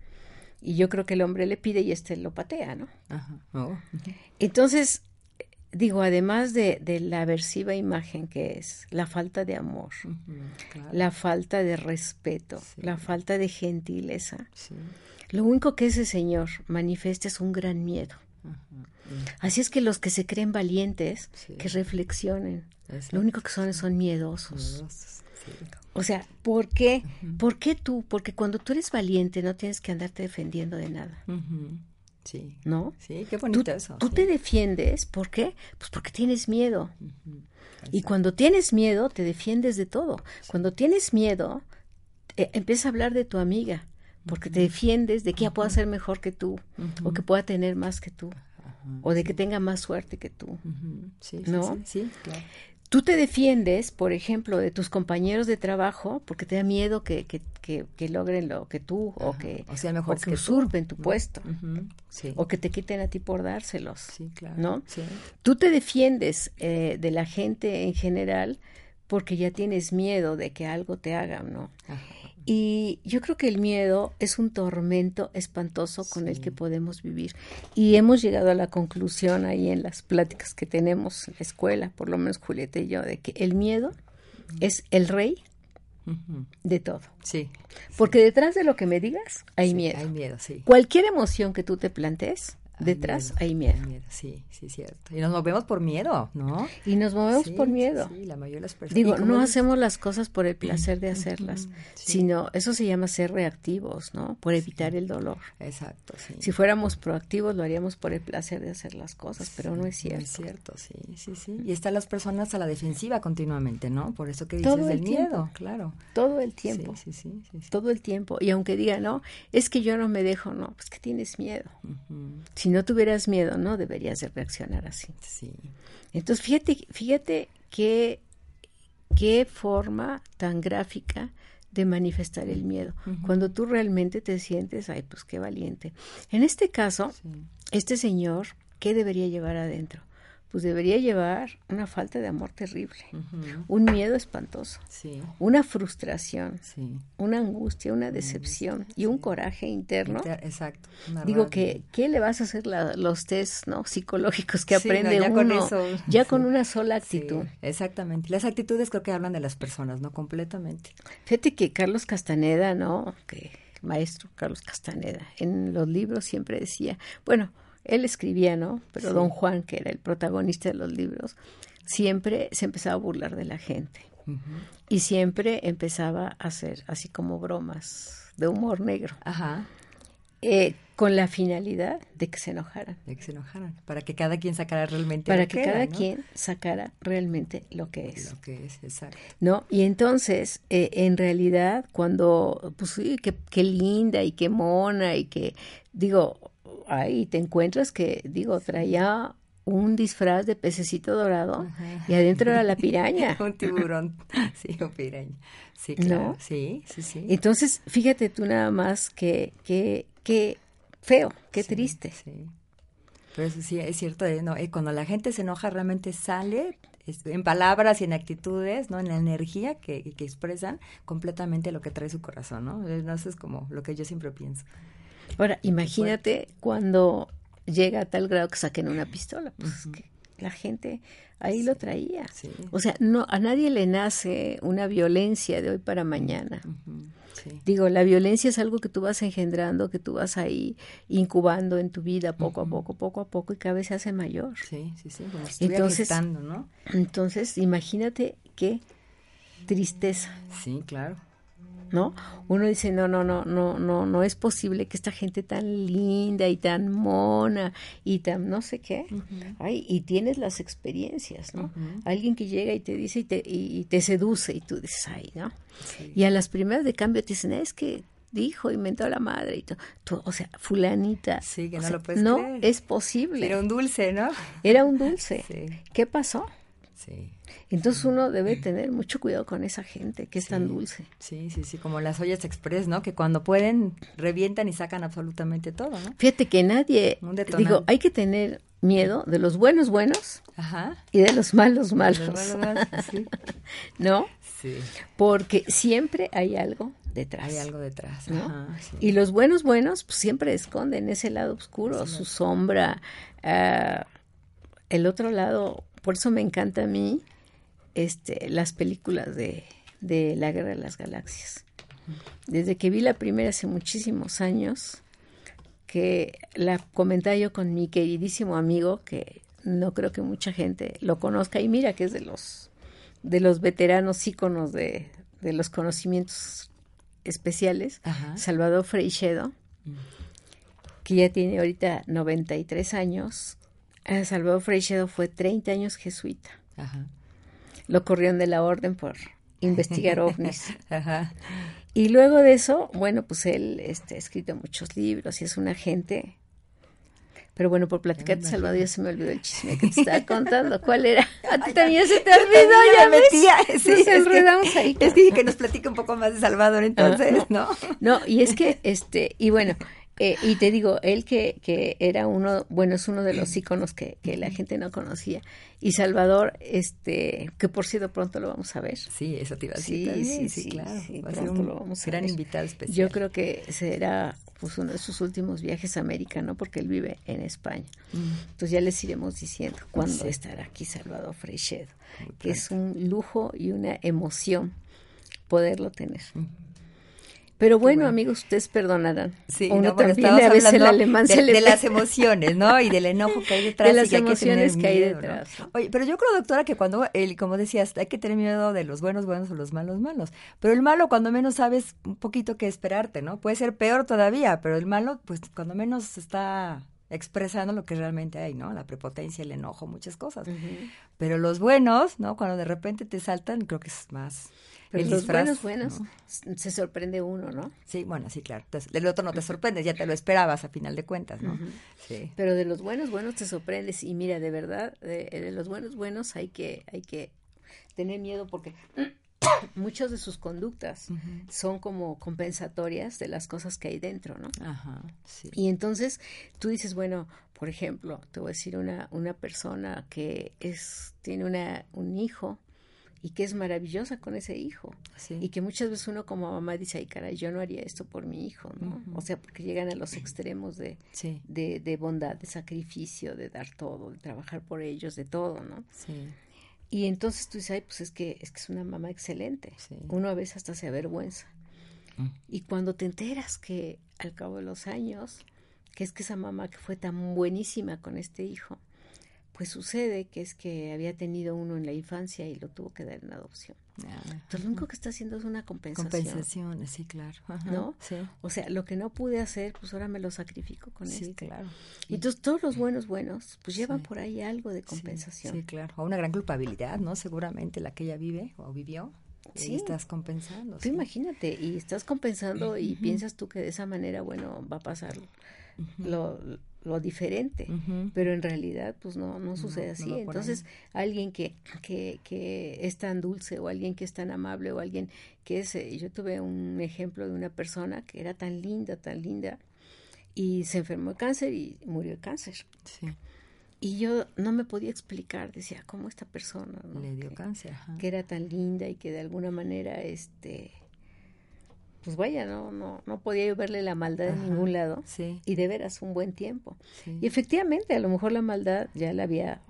Y yo creo que el hombre le pide y este lo patea, ¿no? Ajá. Oh. Entonces, digo, además de, de, la aversiva imagen que es la falta de amor, claro. la falta de respeto, Sí. la falta de gentileza, Sí. lo único que ese señor manifiesta es un gran miedo. Ajá. Así es que los que se creen valientes, Sí. que reflexionen, lo único que son son miedosos. Miedosos. O sea, ¿por qué? ¿Por qué tú? Porque cuando tú eres valiente no tienes que andarte defendiendo de nada. Sí. ¿no? Sí, qué Tú, bonito eso. tú sí. te defiendes, ¿por qué? Pues porque tienes miedo. Y cuando tienes miedo, te defiendes de todo. Cuando tienes miedo, eh, empieza a hablar de tu amiga, porque te defiendes de que ella pueda ser mejor que tú, o que pueda tener más que tú, o de que tenga más suerte que tú. ¿No? sí, sí, claro. Tú te defiendes, por ejemplo, de tus compañeros de trabajo, porque te da miedo que, que, que, que logren lo que tú, o que, O sean o mejores que tú, usurpen tu puesto. Sí. o que te quiten a ti por dárselos. Sí, claro. ¿no? Sí. Tú te defiendes eh, de la gente en general porque ya tienes miedo de que algo te hagan, ¿no? Ajá. Y yo creo que el miedo es un tormento espantoso con el que podemos vivir. Y hemos llegado a la conclusión ahí en las pláticas que tenemos en la escuela, por lo menos Julieta y yo, de que el miedo es el rey de todo. Sí. Porque detrás de lo que me digas hay Sí, miedo. Hay miedo, sí. Cualquier emoción que tú te plantees, Hay detrás miedo, hay miedo. Sí, sí, cierto. Y nos movemos por miedo, ¿no? Y nos movemos Sí, por miedo. Sí, la mayoría de las personas. Digo, no hacemos las cosas por el placer de hacerlas, sí. sino eso se llama ser reactivos, ¿no? Por evitar el dolor. Exacto, sí. Si fuéramos proactivos, lo haríamos por el placer de hacer las cosas, pero no es No cierto. es cierto, sí, sí, sí. Y están las personas a la defensiva continuamente, ¿no? Por eso que dices Todo el del tiempo. miedo, claro. Todo el tiempo, Sí, sí, sí. todo el tiempo. Y aunque diga, no, es que yo no me dejo, no, pues que tienes miedo. Si no tuvieras miedo, no deberías de reaccionar así. Sí. Entonces, fíjate, fíjate qué, qué forma tan gráfica de manifestar el miedo. Cuando tú realmente te sientes, ay, pues qué valiente. En este caso, Sí. este señor, ¿qué debería llevar adentro? Pues debería llevar una falta de amor terrible, un miedo espantoso, Sí, una frustración, sí. una angustia, una decepción y un coraje interno. Inter- Exacto. Digo rabia. que, ¿qué le vas a hacer la- los test ¿no? psicológicos que no, aprende ya uno con eso, ya con una sola actitud? exactamente. Las actitudes creo que hablan de las personas, ¿no? Completamente. Fíjate que Carlos Castaneda, ¿no? Que el maestro Carlos Castaneda, en los libros siempre decía, bueno, él escribía, ¿no? Pero Sí. don Juan, que era el protagonista de los libros, siempre se empezaba a burlar de la gente y siempre empezaba a hacer así como bromas de humor negro, Ajá. eh, con la finalidad de que se enojaran, De que se enojaran. Para que cada quien sacara realmente para lo que era, cada ¿no? quien sacara realmente lo que es. Lo que es, exacto. ¿no? Y entonces, eh, en realidad, cuando, pues sí, qué, qué linda y qué mona y que, digo, ahí te encuentras que, digo, traía un disfraz de pececito dorado Ajá. y adentro era la piraña. Un tiburón. Sí, un piraña. Sí, ¿No? claro. Sí, sí, sí. Entonces, fíjate tú nada más que, que, que feo, qué Sí, triste. Sí. Pero eso sí, es cierto, eh, no, eh, cuando la gente se enoja realmente sale es- en palabras y en actitudes, ¿no? En la energía que, que expresan completamente lo que trae su corazón, ¿no? Eh, no, Eso es como lo que yo siempre pienso. Ahora, imagínate cuando llega a tal grado que saquen una pistola, pues es que la gente ahí lo traía. Sí. O sea, no a nadie le nace una violencia de hoy para mañana. Sí. Digo, la violencia es algo que tú vas engendrando, que tú vas ahí incubando en tu vida poco a poco, poco a poco y cada vez se hace mayor. Sí, sí, sí, como Entonces- ¿no? Entonces, imagínate qué tristeza, Sí, claro. ¿No? Uno dice, no, no, no, no, no, no es posible que esta gente tan linda y tan mona y tan no sé qué, ay, y tienes las experiencias, ¿no? Alguien que llega y te dice y te, y, y te seduce y tú dices, ay, ¿no? Sí. Y a las primeras de cambio te dicen, es que dijo, inventó la madre y todo. Tú, o sea, fulanita. Sí, que no sea, lo puedes No creer. es posible. Era un dulce, ¿no? Era un dulce. Sí, ¿Qué pasó? sí. Entonces uno debe tener mucho cuidado con esa gente que es tan dulce. Sí, sí, sí, como las ollas express, ¿no? Que cuando pueden revientan y sacan absolutamente todo, ¿no? Fíjate que nadie, digo, hay que tener miedo de los buenos buenos Ajá. y de los malos Los malos, malos, malos, sí. ¿no? Sí. Porque siempre hay algo detrás. Hay algo detrás. ¿no? Ajá, sí. Y los buenos, buenos, pues siempre esconden ese lado oscuro, su sombra. ah, el otro lado, por eso me encanta a mí este, las películas de, de la Guerra de las Galaxias. Desde que vi la primera hace muchísimos años, que la comentaba yo con mi queridísimo amigo, que no creo que mucha gente lo conozca, y mira que es de los, de los veteranos íconos de, de los conocimientos especiales, Ajá. Salvador Freixedo, que ya tiene ahorita 93 años. Eh, Salvador Freixedo fue 30 años jesuita. Ajá. Lo corrieron de la orden por investigar ovnis. Ajá. Y luego de eso, bueno, pues él este, ha escrito muchos libros y es un agente. Pero bueno, por platicar de Salvador ya se me olvidó el chisme que te estaba contando. ¿Cuál era? A ti también se te olvidó, ya me metía, sí, Nos es que- enredamos ahí. Es que, que nos platique un poco más de Salvador entonces, Ah, ¿no? No, y es que, este, y bueno, eh, y te digo, él que, que era uno, bueno, es uno de los íconos que, que la gente no conocía. Y Salvador, este, que por cierto pronto lo vamos a ver. Sí, eso te iba a Sí, decir sí, sí, sí, claro. sí, Va a ser un lo vamos a gran ver. invitado especial. Yo creo que será pues uno de sus últimos viajes a América, ¿no? Porque él vive en España. Entonces ya les iremos diciendo cuándo Mm. Sí. estará aquí Salvador Freixedo, que es un lujo y una emoción poderlo tener. Pero bueno, amigos, ustedes perdonarán. Sí, Uno no, bueno, también estamos a veces el hablando alemán de, se le de las emociones, ¿no? Y del enojo que hay detrás. De las y que hay que emociones que hay detrás, ¿no? Oye, pero yo creo, doctora, que cuando, el, como decías, hay que tener miedo de los buenos buenos o los malos malos. Pero el malo, cuando menos sabes un poquito qué esperarte, ¿no? Puede ser peor todavía, pero el malo, pues cuando menos está expresando lo que realmente hay, ¿no? La prepotencia, el enojo, muchas cosas. Pero los buenos, ¿no? Cuando de repente te saltan, creo que es más... Pero el los disfraz, buenos, buenos, se sorprende uno, ¿no? Sí, bueno, sí, claro. Entonces, el otro no te sorprende, ya te lo esperabas a final de cuentas, ¿no? Sí. Pero de los buenos, buenos te sorprendes. Y mira, de verdad, de, de los buenos, buenos hay que, hay que tener miedo porque muchas de sus conductas son como compensatorias de las cosas que hay dentro, ¿no? Ajá, sí. Y entonces tú dices, bueno, por ejemplo, te voy a decir una, una persona que es, tiene una, un hijo y que es maravillosa con ese hijo. Sí. Y que muchas veces uno como mamá dice, ay caray, yo no haría esto por mi hijo, ¿no? O sea, porque llegan a los extremos de, Sí, de, de bondad, de sacrificio, de dar todo, de trabajar por ellos, de todo, ¿no? sí. Y entonces tú dices, ay, pues es que es, que es una mamá excelente. Sí. Uno a veces hasta se avergüenza. Mm. Y cuando te enteras que al cabo de los años, que es que esa mamá que fue tan buenísima con este hijo, pues sucede que es que había tenido uno en la infancia y lo tuvo que dar en adopción. Ah, Entonces lo único que está haciendo es una compensación. Compensaciones, sí, claro. Ajá, ¿No? Sí, O sea, lo que no pude hacer, pues ahora me lo sacrifico con sí, este. claro. Y Entonces todos los buenos buenos, pues llevan Sí. por ahí algo de Sí, compensación. Sí, claro. O una gran culpabilidad, ¿no? Seguramente la que ella vive o vivió. Y Sí. estás compensando. Tú sí. imagínate, y estás compensando y piensas tú que de esa manera, bueno, va a pasar lo, lo diferente. Pero en realidad, pues no, no sucede no así. Entonces, alguien que, que, que es tan dulce o alguien que es tan amable o alguien que es... eh, Yo tuve un ejemplo de una persona que era tan linda, tan linda, y se enfermó de cáncer y murió de cáncer. Sí, Y yo no me podía explicar, decía, ¿cómo esta persona? no? le dio que, cáncer. ajá. que era tan linda y que de alguna manera, este, pues vaya, no, no, no podía yo verle la maldad en Ajá. ningún lado. Sí, Y de veras, un buen tiempo. sí. Y efectivamente, a lo mejor la maldad ya la había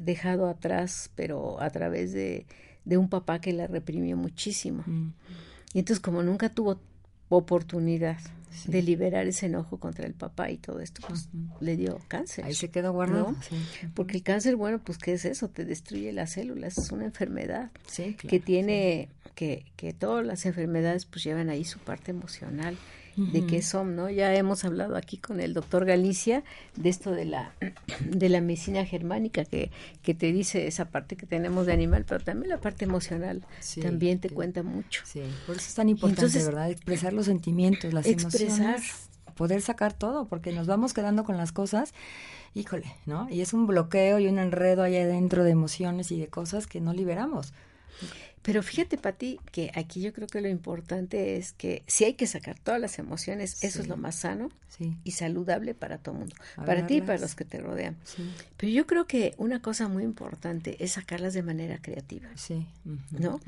dejado atrás, pero a través de, de un papá que la reprimió muchísimo. Mm, Y entonces, como nunca tuvo oportunidad Sí. de liberar ese enojo contra el papá y todo esto, pues le dio cáncer. Ahí se quedó guardado. ¿no? Sí, Porque el cáncer, bueno, pues ¿qué es eso? Te destruye las células, es una enfermedad sí, claro. que tiene, que, que todas las enfermedades pues llevan ahí su parte emocional, de qué son, ¿no? Ya hemos hablado aquí con el doctor Galicia de esto de la, de la medicina germánica, que, que te dice esa parte que tenemos de animal, pero también la parte emocional Sí, también te que- cuenta mucho. Sí, por eso es tan importante, Entonces, ¿verdad? Expresar los sentimientos, las expresar. emociones, poder sacar todo, porque nos vamos quedando con las cosas, híjole, ¿no? Y es un bloqueo y un enredo allá adentro de emociones y de cosas que no liberamos. Pero fíjate, Pati, que aquí yo creo que lo importante es que si hay que sacar todas las emociones, eso es lo más sano y saludable para todo el mundo, para ti y para los que te rodean. Pero yo creo que una cosa muy importante es sacarlas de manera creativa. Sí. ¿No?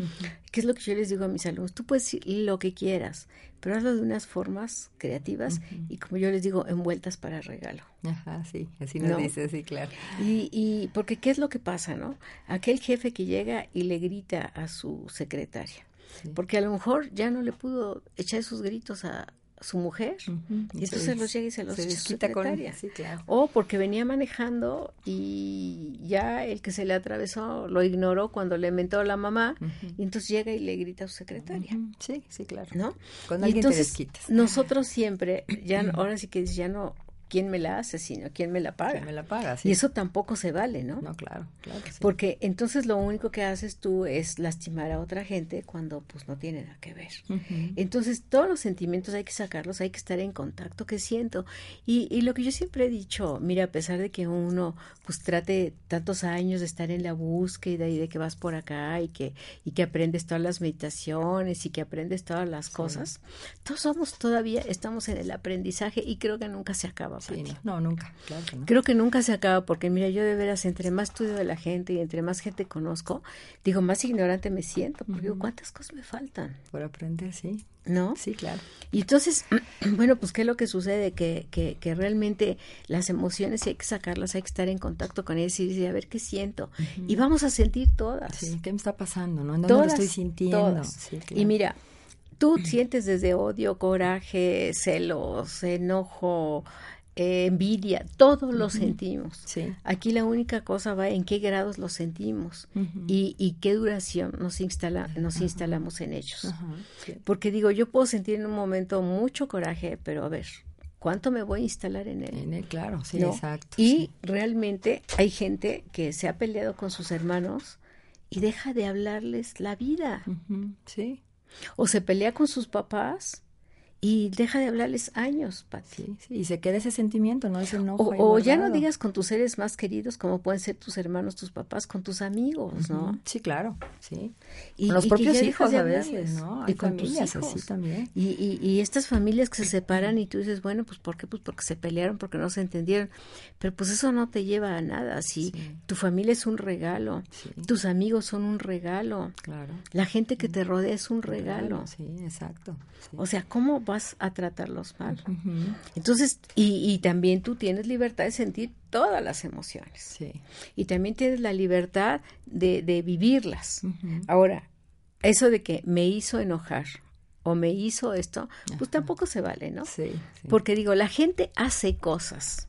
¿Qué es lo que yo les digo a mis alumnos? Tú puedes decir lo que quieras, pero hazlo de unas formas creativas y como yo les digo, envueltas para regalo. Ajá, sí, así nos dice, sí, claro. Y, y porque ¿qué es lo que pasa, no? Aquel jefe que llega y le grita a su secretaria, porque a lo mejor ya no le pudo echar sus gritos a, su mujer y entonces los llega y se los se echa Con, sí, claro. o porque venía manejando y ya el que se le atravesó lo ignoró cuando le mentó la mamá y entonces llega y le grita a su secretaria. Sí sí claro. No Con alguien entonces nosotros siempre ya ahora sí que ya no quién me la hace, sino quién me la paga. ¿Quién me la paga, Y eso tampoco se vale, ¿no? No, claro, claro Porque entonces lo único que haces tú es lastimar a otra gente cuando pues no tiene nada que ver. Entonces todos los sentimientos hay que sacarlos, hay que estar en contacto, ¿qué siento? Y, y lo que yo siempre he dicho, mira, a pesar de que uno pues trate tantos años de estar en la búsqueda y de que vas por acá y que, y que aprendes todas las meditaciones y que aprendes todas las cosas, todos somos todavía, estamos en el aprendizaje y creo que nunca se acaba no, nunca, Creo que nunca se acaba porque mira, yo de veras entre más estudio de la gente y entre más gente conozco, digo, más ignorante me siento, porque digo, ¿cuántas cosas me faltan? Por aprender, sí. ¿No? Sí, claro. Y entonces, bueno, pues qué es lo que sucede, que, que, que realmente las emociones hay que sacarlas, hay que estar en contacto con ellas y decir, a ver qué siento. Y vamos a sentir todas. Sí, ¿qué me está pasando? ¿No? ¿Dónde lo estoy sintiendo? Y mira, tú sientes desde odio, coraje, celos, enojo, eh, envidia, todos lo sentimos. Aquí la única cosa va en qué grados lo sentimos y, qué duración nos, instala, nos instalamos en ellos. Porque digo, yo puedo sentir en un momento mucho coraje, pero a ver, ¿cuánto me voy a instalar en él? En él, claro, sí, exacto. Y realmente hay gente que se ha peleado con sus hermanos y deja de hablarles la vida. Sí. O se pelea con sus papás y deja de hablarles años, Pati. Sí, y se queda ese sentimiento, ¿no? Ese enojo. O, o ya no digas con tus seres más queridos, como pueden ser tus hermanos, tus papás, con tus amigos, ¿no? Sí, claro, sí. Y, con los propios hijos a veces, ¿no? y con tus hijos. también. Y, y, y, estas familias que se separan y tú dices, bueno, pues ¿por qué? Pues porque se pelearon, porque no se entendieron. Pero pues eso no te lleva a nada. Si tu familia es un regalo, tus amigos son un regalo. Claro. La gente que te rodea es un regalo. Sí, exacto. O sea, ¿cómo vas a tratarlos mal. Entonces, y, y, también tú tienes libertad de sentir todas las emociones. Sí. Y también tienes la libertad de, de vivirlas. Ahora, eso de que me hizo enojar o me hizo esto, pues tampoco se vale, ¿no? sí. Porque digo, la gente hace cosas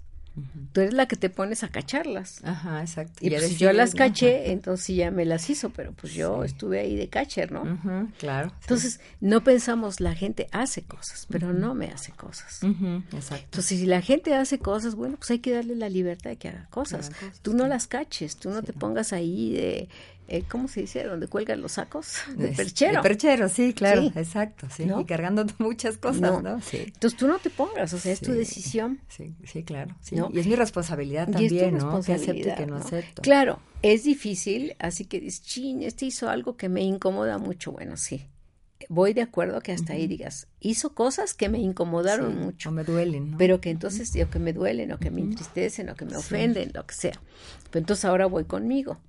Tú eres la que te pones a cacharlas. Ajá, exacto. Y, pues, si yo las caché, entonces ya me las hizo, pero pues yo estuve ahí de catcher, ¿no? claro. Entonces, no pensamos, la gente hace cosas, pero no me hace cosas. exacto. Entonces, si la gente hace cosas, bueno, pues hay que darle la libertad de que haga cosas. tú no las caches, tú no te pongas ahí de eh, ¿cómo se dice? Donde cuelgan los sacos de perchero. De perchero, sí, claro, exacto, sí, y cargando muchas cosas, ¿no? Sí. Entonces tú no te pongas, o sea, es tu decisión. Sí, sí, claro. Y es mi responsabilidad también, ¿no? Que acepto y que no, acepto. Claro, es difícil, así que dices, chin, este hizo algo que me incomoda mucho, bueno, sí, voy de acuerdo que hasta ahí digas, hizo cosas que me incomodaron mucho. O me duelen, ¿no? Pero que entonces, o que me duelen, o que me entristecen, o que me ofenden, lo que sea. Pero entonces ahora voy conmigo.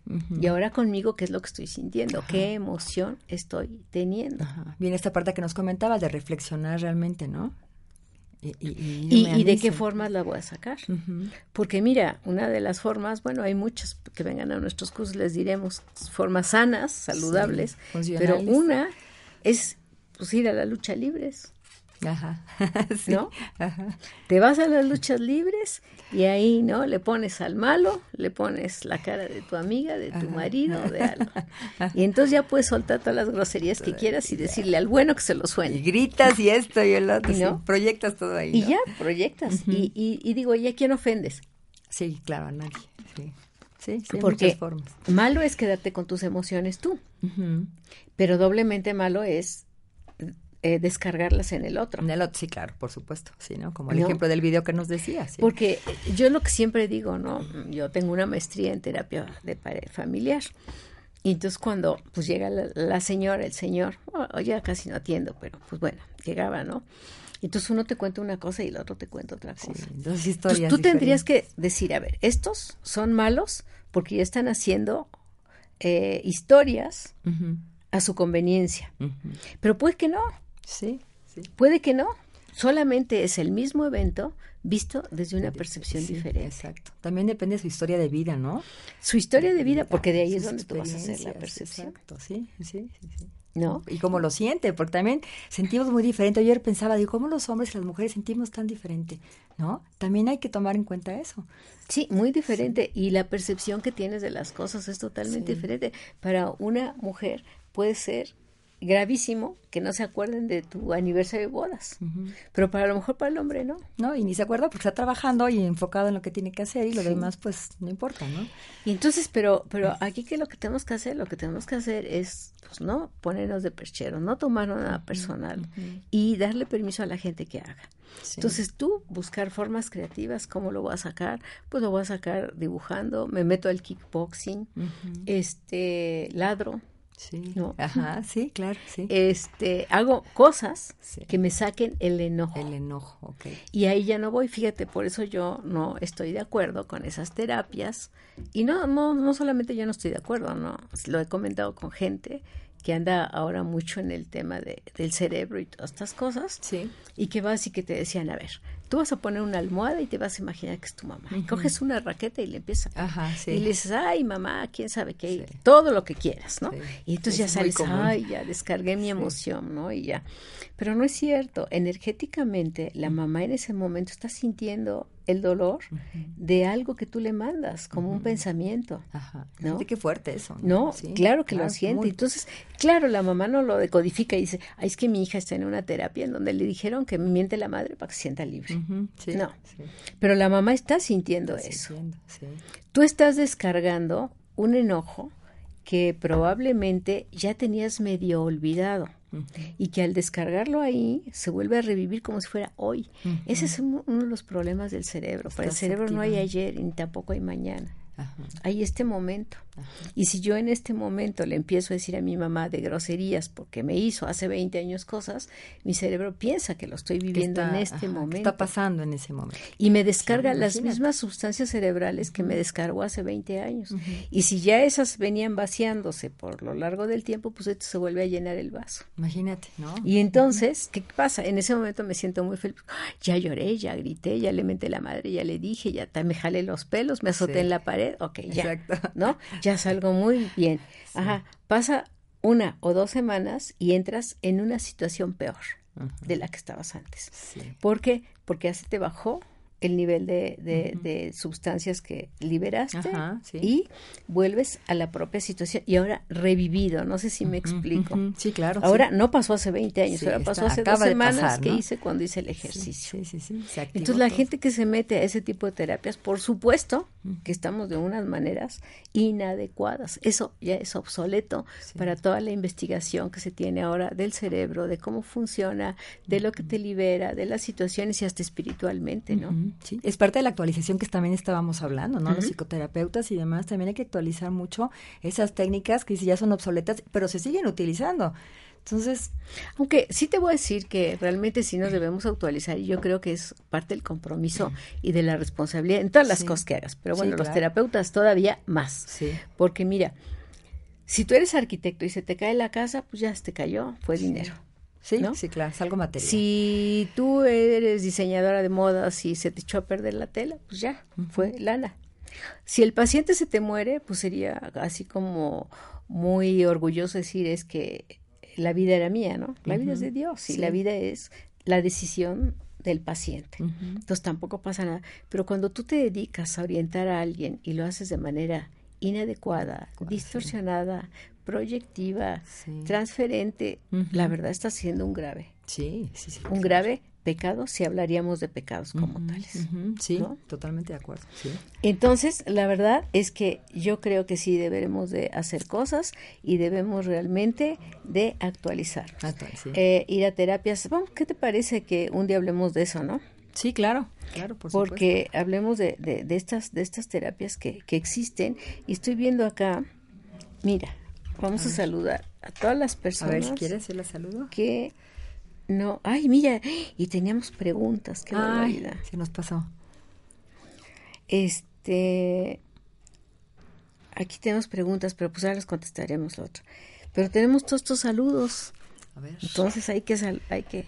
Y ahora conmigo, ¿qué es lo que estoy sintiendo? ¿Qué emoción estoy teniendo? Viene esta parte que nos comentaba de reflexionar realmente, ¿no? Y, y, de qué formas la voy a sacar. Porque mira, una de las formas, bueno, hay muchas que vengan a nuestros cursos, les diremos formas sanas, saludables, pero una es pues ir a las luchas libres. Ajá. ¿No? Te vas a las luchas libres y ahí, ¿no? Le pones al malo, le pones la cara de tu amiga, de tu marido, de algo. Y entonces ya puedes soltar todas las groserías que quieras y decirle al bueno que se lo suene. Y gritas y esto y el otro, ¿no? proyectas todo ahí. Y ya, proyectas. y, y, digo, ¿y a quién ofendes? Sí, claro, a nadie. Sí. Sí, Porque formas. malo es quedarte con tus emociones tú, pero doblemente malo es eh, descargarlas en el otro. En el otro, sí, claro, por supuesto, sí, ¿no? Como el ejemplo del video que nos decías. Porque yo lo que siempre digo, ¿no? Yo tengo una maestría en terapia de familiar Y entonces cuando pues llega la, señora, el señor, o ya casi no atiendo, pero pues bueno, llegaba, ¿no? Entonces uno te cuenta una cosa y el otro te cuenta otra cosa. dos historias tú tendrías que decir, a ver, estos son malos porque ya están haciendo eh, historias a su conveniencia. Pero puede que no. Sí, sí. Puede que no. Solamente es el mismo evento visto desde una percepción diferente. Exacto. También depende de su historia de vida, ¿no? Su historia de vida, porque de ahí es donde tú vas a hacer la percepción. Exacto, sí, sí, sí. ¿No? Y cómo lo siente, porque también sentimos muy diferente. Ayer pensaba, digo, ¿cómo los hombres y las mujeres sentimos tan diferente? ¿No? También hay que tomar en cuenta eso. Sí, muy diferente. Y la percepción que tienes de las cosas es totalmente diferente. Para una mujer puede ser gravísimo que no se acuerden de tu aniversario de bodas. Pero para lo mejor para el hombre no. No, y ni se acuerda porque está trabajando y enfocado en lo que tiene que hacer y lo demás pues no importa, ¿no? Y entonces, pero pero aquí que lo que tenemos que hacer, lo que tenemos que hacer es pues no ponernos de perchero, no tomar nada personal y darle permiso a la gente que haga. Entonces tú buscar formas creativas, ¿cómo lo voy a sacar? Pues lo voy a sacar dibujando, me meto al kickboxing, este ladro, Sí. ¿no? Ajá, sí, claro, sí. Este, hago cosas que me saquen el enojo. El enojo, ok. Y ahí ya no voy, fíjate, por eso yo no estoy de acuerdo con esas terapias. Y no, no, no solamente yo no estoy de acuerdo, no, lo he comentado con gente que anda ahora mucho en el tema de, del cerebro y todas estas cosas. Sí. Y que vas y que te decían, a ver, tú vas a poner una almohada y te vas a imaginar que es tu mamá. Y coges una raqueta y le empiezas. Ajá, Y le dices, ay, mamá, quién sabe qué, todo lo que quieras, ¿no? Y entonces ya sales, ay, ya descargué mi emoción, ¿no? Y ya. Pero no es cierto. Energéticamente, la mamá en ese momento está sintiendo el dolor de algo que tú le mandas, como un pensamiento. Ajá. ¿no? qué fuerte eso. No, claro que lo siente. Entonces, claro, la mamá no lo decodifica y dice, ay, es que mi hija está en una terapia en donde le dijeron que miente la madre para que se sienta libre. No, pero la mamá está sintiendo eso. Tú estás descargando un enojo que probablemente ya tenías medio olvidado y que al descargarlo ahí se vuelve a revivir como si fuera hoy. Ese es uno de los problemas del cerebro. Para el cerebro no hay ayer ni tampoco hay mañana. Hay este momento. Y si yo en este momento le empiezo a decir a mi mamá de groserías porque me hizo hace 20 años cosas, mi cerebro piensa que lo estoy viviendo en este momento. Está pasando en ese momento. Y me descarga las mismas sustancias cerebrales que me descargó hace 20 años. Y si ya esas venían vaciándose por lo largo del tiempo, pues esto se vuelve a llenar el vaso. Imagínate, ¿no? Y entonces, ¿qué pasa? En ese momento me siento muy feliz. Ya lloré, ya grité, ya le menté la madre, ya le dije, ya me jalé los pelos, me azoté en la pared, ok, ya. Exacto. ¿No? Ya salgo muy bien. Ajá, pasa una o dos semanas y entras en una situación peor de la que estabas antes. ¿Por qué? Porque ya se te bajó el nivel de, de, sustancias que liberaste y vuelves a la propia situación y ahora revivido, no sé si me explico. Sí, claro. Ahora no pasó hace 20 años, ahora pasó hace dos semanas que hice cuando hice el ejercicio. Sí, sí, Entonces la gente que se mete a ese tipo de terapias, por supuesto que estamos de unas maneras inadecuadas. Eso ya es obsoleto para toda la investigación que se tiene ahora del cerebro, de cómo funciona, de lo que te libera, de las situaciones y hasta espiritualmente, ¿no? Sí, es parte de la actualización que también estábamos hablando, ¿no? Los psicoterapeutas y demás, también hay que actualizar mucho esas técnicas que ya son obsoletas, pero se siguen utilizando. Entonces, aunque sí te voy a decir que realmente sí nos debemos actualizar y yo creo que es parte del compromiso y de la responsabilidad en todas las cosas que hagas, pero bueno, los terapeutas todavía más. Sí. Porque mira, si tú eres arquitecto y se te cae la casa, pues ya se te cayó, fue dinero. Sí, sí, claro, es algo material. Si tú eres diseñadora de modas y se te echó a perder la tela, pues ya, fue lana. Si el paciente se te muere, pues sería así como muy orgulloso decir es que la vida era mía, ¿no? La vida es de Dios y la vida es la decisión del paciente. Entonces tampoco pasa nada. Pero cuando tú te dedicas a orientar a alguien y lo haces de manera inadecuada, distorsionada, proyectiva, transferente, la verdad está siendo un grave. Sí, sí, sí. Un grave pecado si hablaríamos de pecados como tales. sí, totalmente de acuerdo. Entonces, la verdad es que yo creo que sí deberemos de hacer cosas y debemos realmente de actualizar. Eh, ir a terapias. Bueno, ¿Qué te parece que un día hablemos de eso, no? Sí, claro, claro, por Porque hablemos de, de, estas, de estas terapias que, que existen y estoy viendo acá, mira, vamos a, saludar a todas las personas. A ver, si quieres, yo la saludo. Que no, ay, mira, y teníamos preguntas, qué barbaridad. Se nos pasó. Este, aquí tenemos preguntas, pero pues ahora las contestaremos la otra. Pero tenemos todos estos saludos. A ver. Entonces hay que, hay que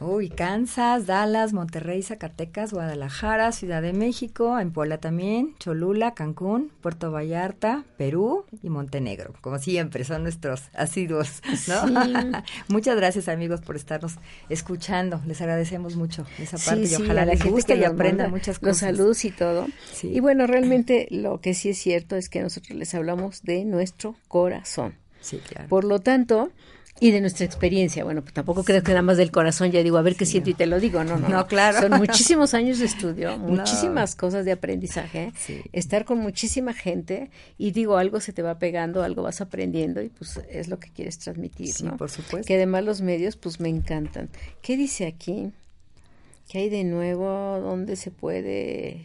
Uy, Kansas, Dallas, Monterrey, Zacatecas, Guadalajara, Ciudad de México, en Puebla también, Cholula, Cancún, Puerto Vallarta, Perú y Montenegro. Como siempre, son nuestros asiduos, ¿no? Muchas gracias, amigos, por estarnos escuchando. Les agradecemos mucho esa parte y ojalá les guste y aprendan muchas cosas. Los saludos y todo. Y bueno, realmente lo que sí es cierto es que nosotros les hablamos de nuestro corazón. Sí, claro. Por lo tanto, y de nuestra experiencia. Bueno, pues tampoco creo que nada más del corazón ya digo, a ver qué siento y te lo digo. No, no, no. claro. Son muchísimos años de estudio, muchísimas cosas de aprendizaje, estar con muchísima gente y digo, algo se te va pegando, algo vas aprendiendo y pues es lo que quieres transmitir, sí, por supuesto. Que además los medios pues me encantan. ¿Qué dice aquí? ¿Qué hay de nuevo? ¿Dónde se puede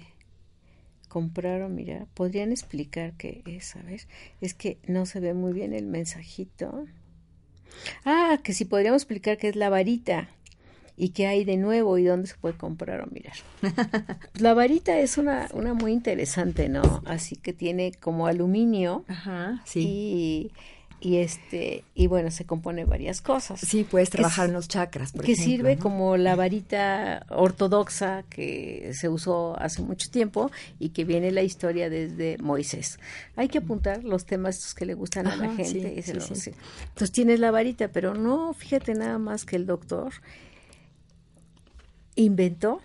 comprar o mirar? ¿Podrían explicar qué es? A ver, es que no se ve muy bien el mensajito. Ah, que si podríamos explicar qué es la varita y qué hay de nuevo y dónde se puede comprar o mirar. Pues la varita es una, una muy interesante, ¿no? Así que tiene como aluminio Ajá, sí. y y este y bueno se compone varias cosas. Sí puedes trabajar en los chakras por que sirve como la varita ortodoxa que se usó hace mucho tiempo y que viene la historia desde Moisés. Hay que apuntar los temas que le gustan a la gente y se sí, entonces tienes la varita pero no fíjate nada más que el doctor inventó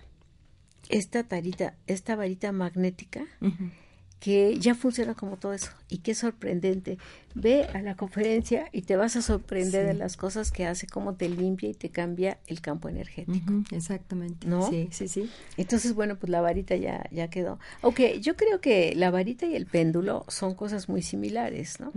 esta tarita esta varita magnética que ya funciona como todo eso y qué sorprendente. Ve a la conferencia y te vas a sorprender de las cosas que hace, cómo te limpia y te cambia el campo energético. exactamente. ¿No? Sí, sí, sí. Entonces, bueno, pues la varita ya, ya quedó. Ok, yo creo que la varita y el péndulo son cosas muy similares, ¿no?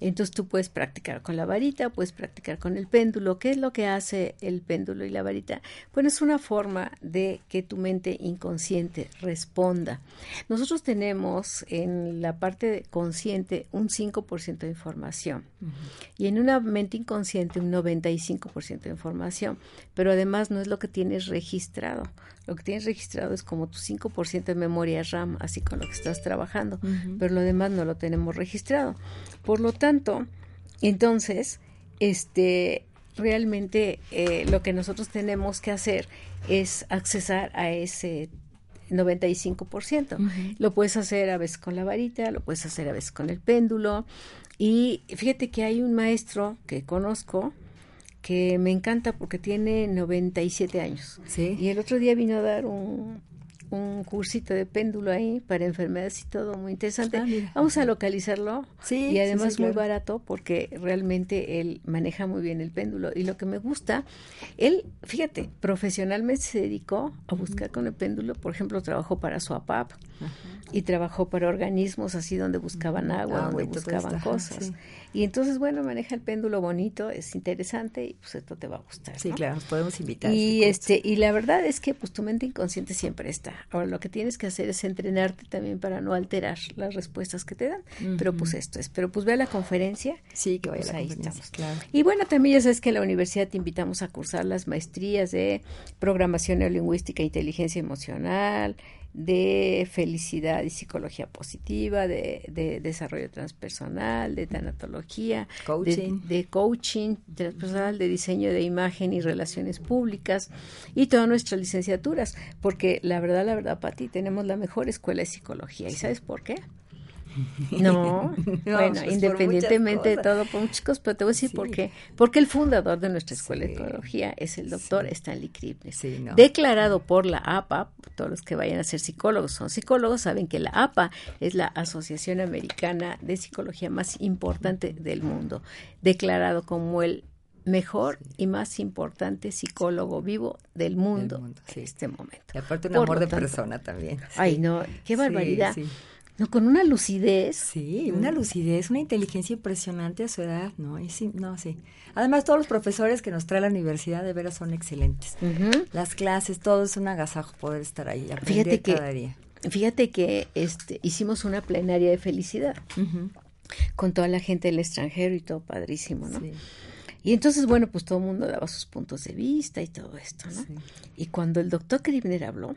Entonces tú puedes practicar con la varita, puedes practicar con el péndulo. ¿Qué es lo que hace el péndulo y la varita? Bueno, es una forma de que tu mente inconsciente responda. Nosotros tenemos en la parte consciente un 5% de información. Y en una mente inconsciente un 95% de información, pero además no es lo que tienes registrado. Lo que tienes registrado es como tu 5% de memoria RAM, así con lo que estás trabajando, pero lo demás no lo tenemos registrado. Por lo tanto, entonces, este, realmente eh, lo que nosotros tenemos que hacer es accesar a ese 95%. Lo puedes hacer a veces con la varita, lo puedes hacer a veces con el péndulo. Y fíjate que hay un maestro que conozco, que me encanta porque tiene 97 años. ¿Sí? Y el otro día vino a dar un, un cursito de péndulo ahí para enfermedades y todo, muy interesante. Ah, Vamos a localizarlo. Sí, y además muy barato porque realmente él maneja muy bien el péndulo. Y lo que me gusta, él, fíjate, profesionalmente se dedicó a buscar con el péndulo, por ejemplo, trabajó para su APAP y trabajó para organismos así donde buscaban agua, donde buscaban cosas. Y entonces, bueno, maneja el péndulo bonito, es interesante y pues esto te va a gustar. Sí, claro, nos podemos invitar. Y este, y la verdad es que pues tu mente inconsciente siempre está. Ahora lo que tienes que hacer es entrenarte también para no alterar las respuestas que te dan. Pero pues esto es. Pero pues ve a la conferencia. Sí, que vaya pues a la ahí estamos. Claro. Y bueno, también ya sabes que en la universidad te invitamos a cursar las maestrías de programación neurolingüística e inteligencia emocional, de felicidad y psicología positiva, de, desarrollo transpersonal, de tanatología, coaching. De, coaching transpersonal, de diseño de imagen y relaciones públicas y todas nuestras licenciaturas, porque la verdad, la verdad, Pati, tenemos la mejor escuela de psicología. ¿Y sabes por qué? No, bueno, pues, independientemente de todo, por chicos, pero te voy a decir por qué. Porque el fundador de nuestra escuela de psicología es el doctor Stanley Kripnes, declarado por la APA, todos los que vayan a ser psicólogos son psicólogos, saben que la APA es la Asociación Americana de Psicología más importante del mundo, declarado como el mejor y más importante psicólogo vivo del mundo, en este momento. Y aparte un amor de persona también. Ay, no, qué barbaridad. No, con una lucidez. Sí, una lucidez, una inteligencia impresionante a su edad, ¿no? Y sí, no, sí. Además, todos los profesores que nos trae la universidad de veras son excelentes. Las clases, todo es un agasajo poder estar ahí, fíjate cada día. Fíjate que este, hicimos una plenaria de felicidad. con toda la gente del extranjero y todo padrísimo, ¿no? Y entonces, bueno, pues todo el mundo daba sus puntos de vista y todo esto, ¿no? Y cuando el doctor Kribner habló,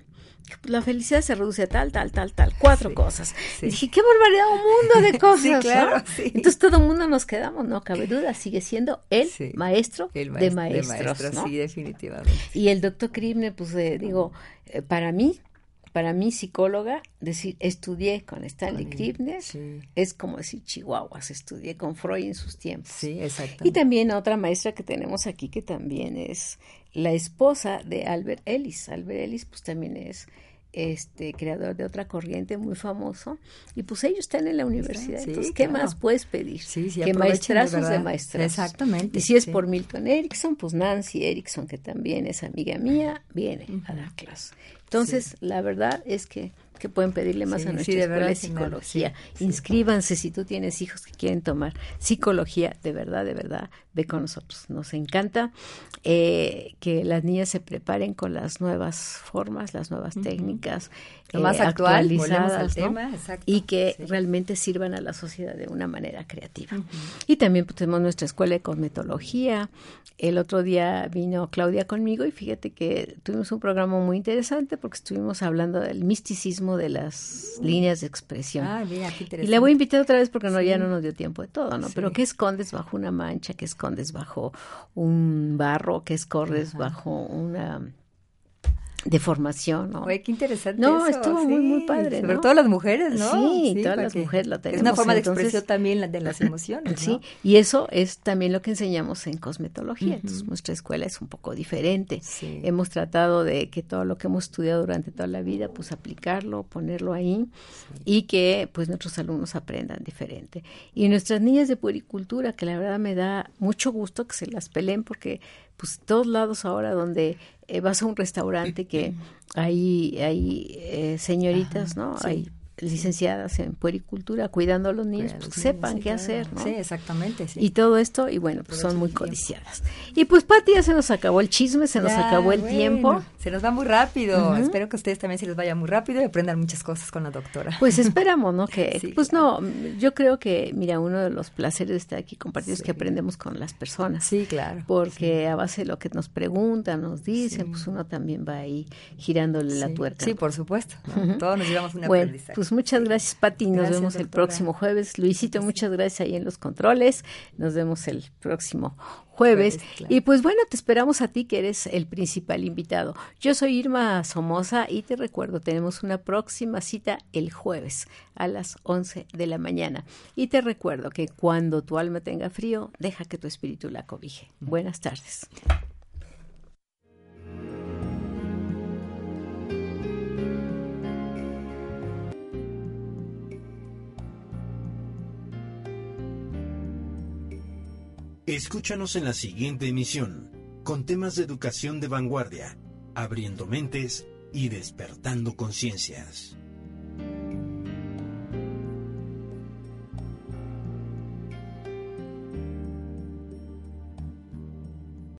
la felicidad se reduce a tal, tal, tal, tal, cuatro cosas. Y dije, qué barbaridad, un mundo de cosas, claro, Entonces todo el mundo nos quedamos, no cabe duda, sigue siendo el maestro, de maestros, Sí, definitivamente. Y el doctor Kribner, pues eh, digo, eh, para mí, para mí psicóloga, decir estudié con Stanley Kribner es como decir Chihuahuas, estudié con Freud en sus tiempos. Sí, exacto. Y también otra maestra que tenemos aquí que también es la esposa de Albert Ellis. Albert Ellis pues también es este creador de otra corriente muy famoso. Y pues ellos están en la universidad. entonces qué más puedes pedir sí, que maestrazos de, maestras exactamente y si es por Milton Erickson pues Nancy Erickson que también es amiga mía viene a dar clase entonces, la verdad es que, que pueden pedirle más a nuestra escuela de psicología. Inscríbanse si tú tienes hijos que quieren tomar psicología, de verdad, de verdad, ve con nosotros. Nos encanta eh, que las niñas se preparen con las nuevas formas, las nuevas técnicas, lo más eh, actual, actualizadas, tema, y que realmente sirvan a la sociedad de una manera creativa. Y también pues, tenemos nuestra escuela de cosmetología. El otro día vino Claudia conmigo y fíjate que tuvimos un programa muy interesante porque estuvimos hablando del misticismo de las líneas de expresión. Ah, mira, qué interesante. Y la voy a invitar otra vez porque no, ya no nos dio tiempo de todo, ¿no? Pero ¿qué escondes bajo una mancha? ¿Qué escondes bajo un barro? ¿Qué escondes bajo una de formación, ¿no? Oye, qué interesante. No, estuvo muy, muy padre. Sobre todo las mujeres, ¿no? Sí, todas las mujeres lo tenemos. Es una forma de expresión también de las emociones. Sí, y eso es también lo que enseñamos en cosmetología. Entonces, nuestra escuela es un poco diferente. Hemos tratado de que todo lo que hemos estudiado durante toda la vida, pues aplicarlo, ponerlo ahí y que pues nuestros alumnos aprendan diferente. Y nuestras niñas de puericultura, que la verdad me da mucho gusto que se las peleen porque pues todos lados ahora donde eh, vas a un restaurante que hay, hay eh, señoritas, ¿no? Hay licenciadas en puericultura cuidando a los niños, pues sepan qué hacer, ¿no? Sí, exactamente. Sí. Y todo esto, y bueno, pues son muy codiciadas. Y pues, Pati, ya se nos acabó el chisme, se nos acabó el tiempo. Se nos va muy rápido. Espero que a ustedes también se les vaya muy rápido y aprendan muchas cosas con la doctora. Pues esperamos, ¿no? Que, pues no, yo creo que, mira, uno de los placeres de estar aquí compartidos es que aprendemos con las personas. Sí, claro. Porque a base de lo que nos preguntan, nos dicen, pues uno también va ahí girándole la tuerca. Sí, por supuesto. Todos nos llevamos bueno, Pues muchas gracias, Pati. Nos vemos el próximo jueves. Luisito, muchas gracias ahí en los controles. Nos vemos el próximo jueves. Y pues bueno, te esperamos a ti que eres el principal invitado. Yo soy Irma Somoza y te recuerdo, tenemos una próxima cita el jueves a las 11 de la mañana. Y te recuerdo que cuando tu alma tenga frío, deja que tu espíritu la cobije. Buenas tardes. Escúchanos en la siguiente emisión, con temas de educación de vanguardia, abriendo mentes y despertando conciencias.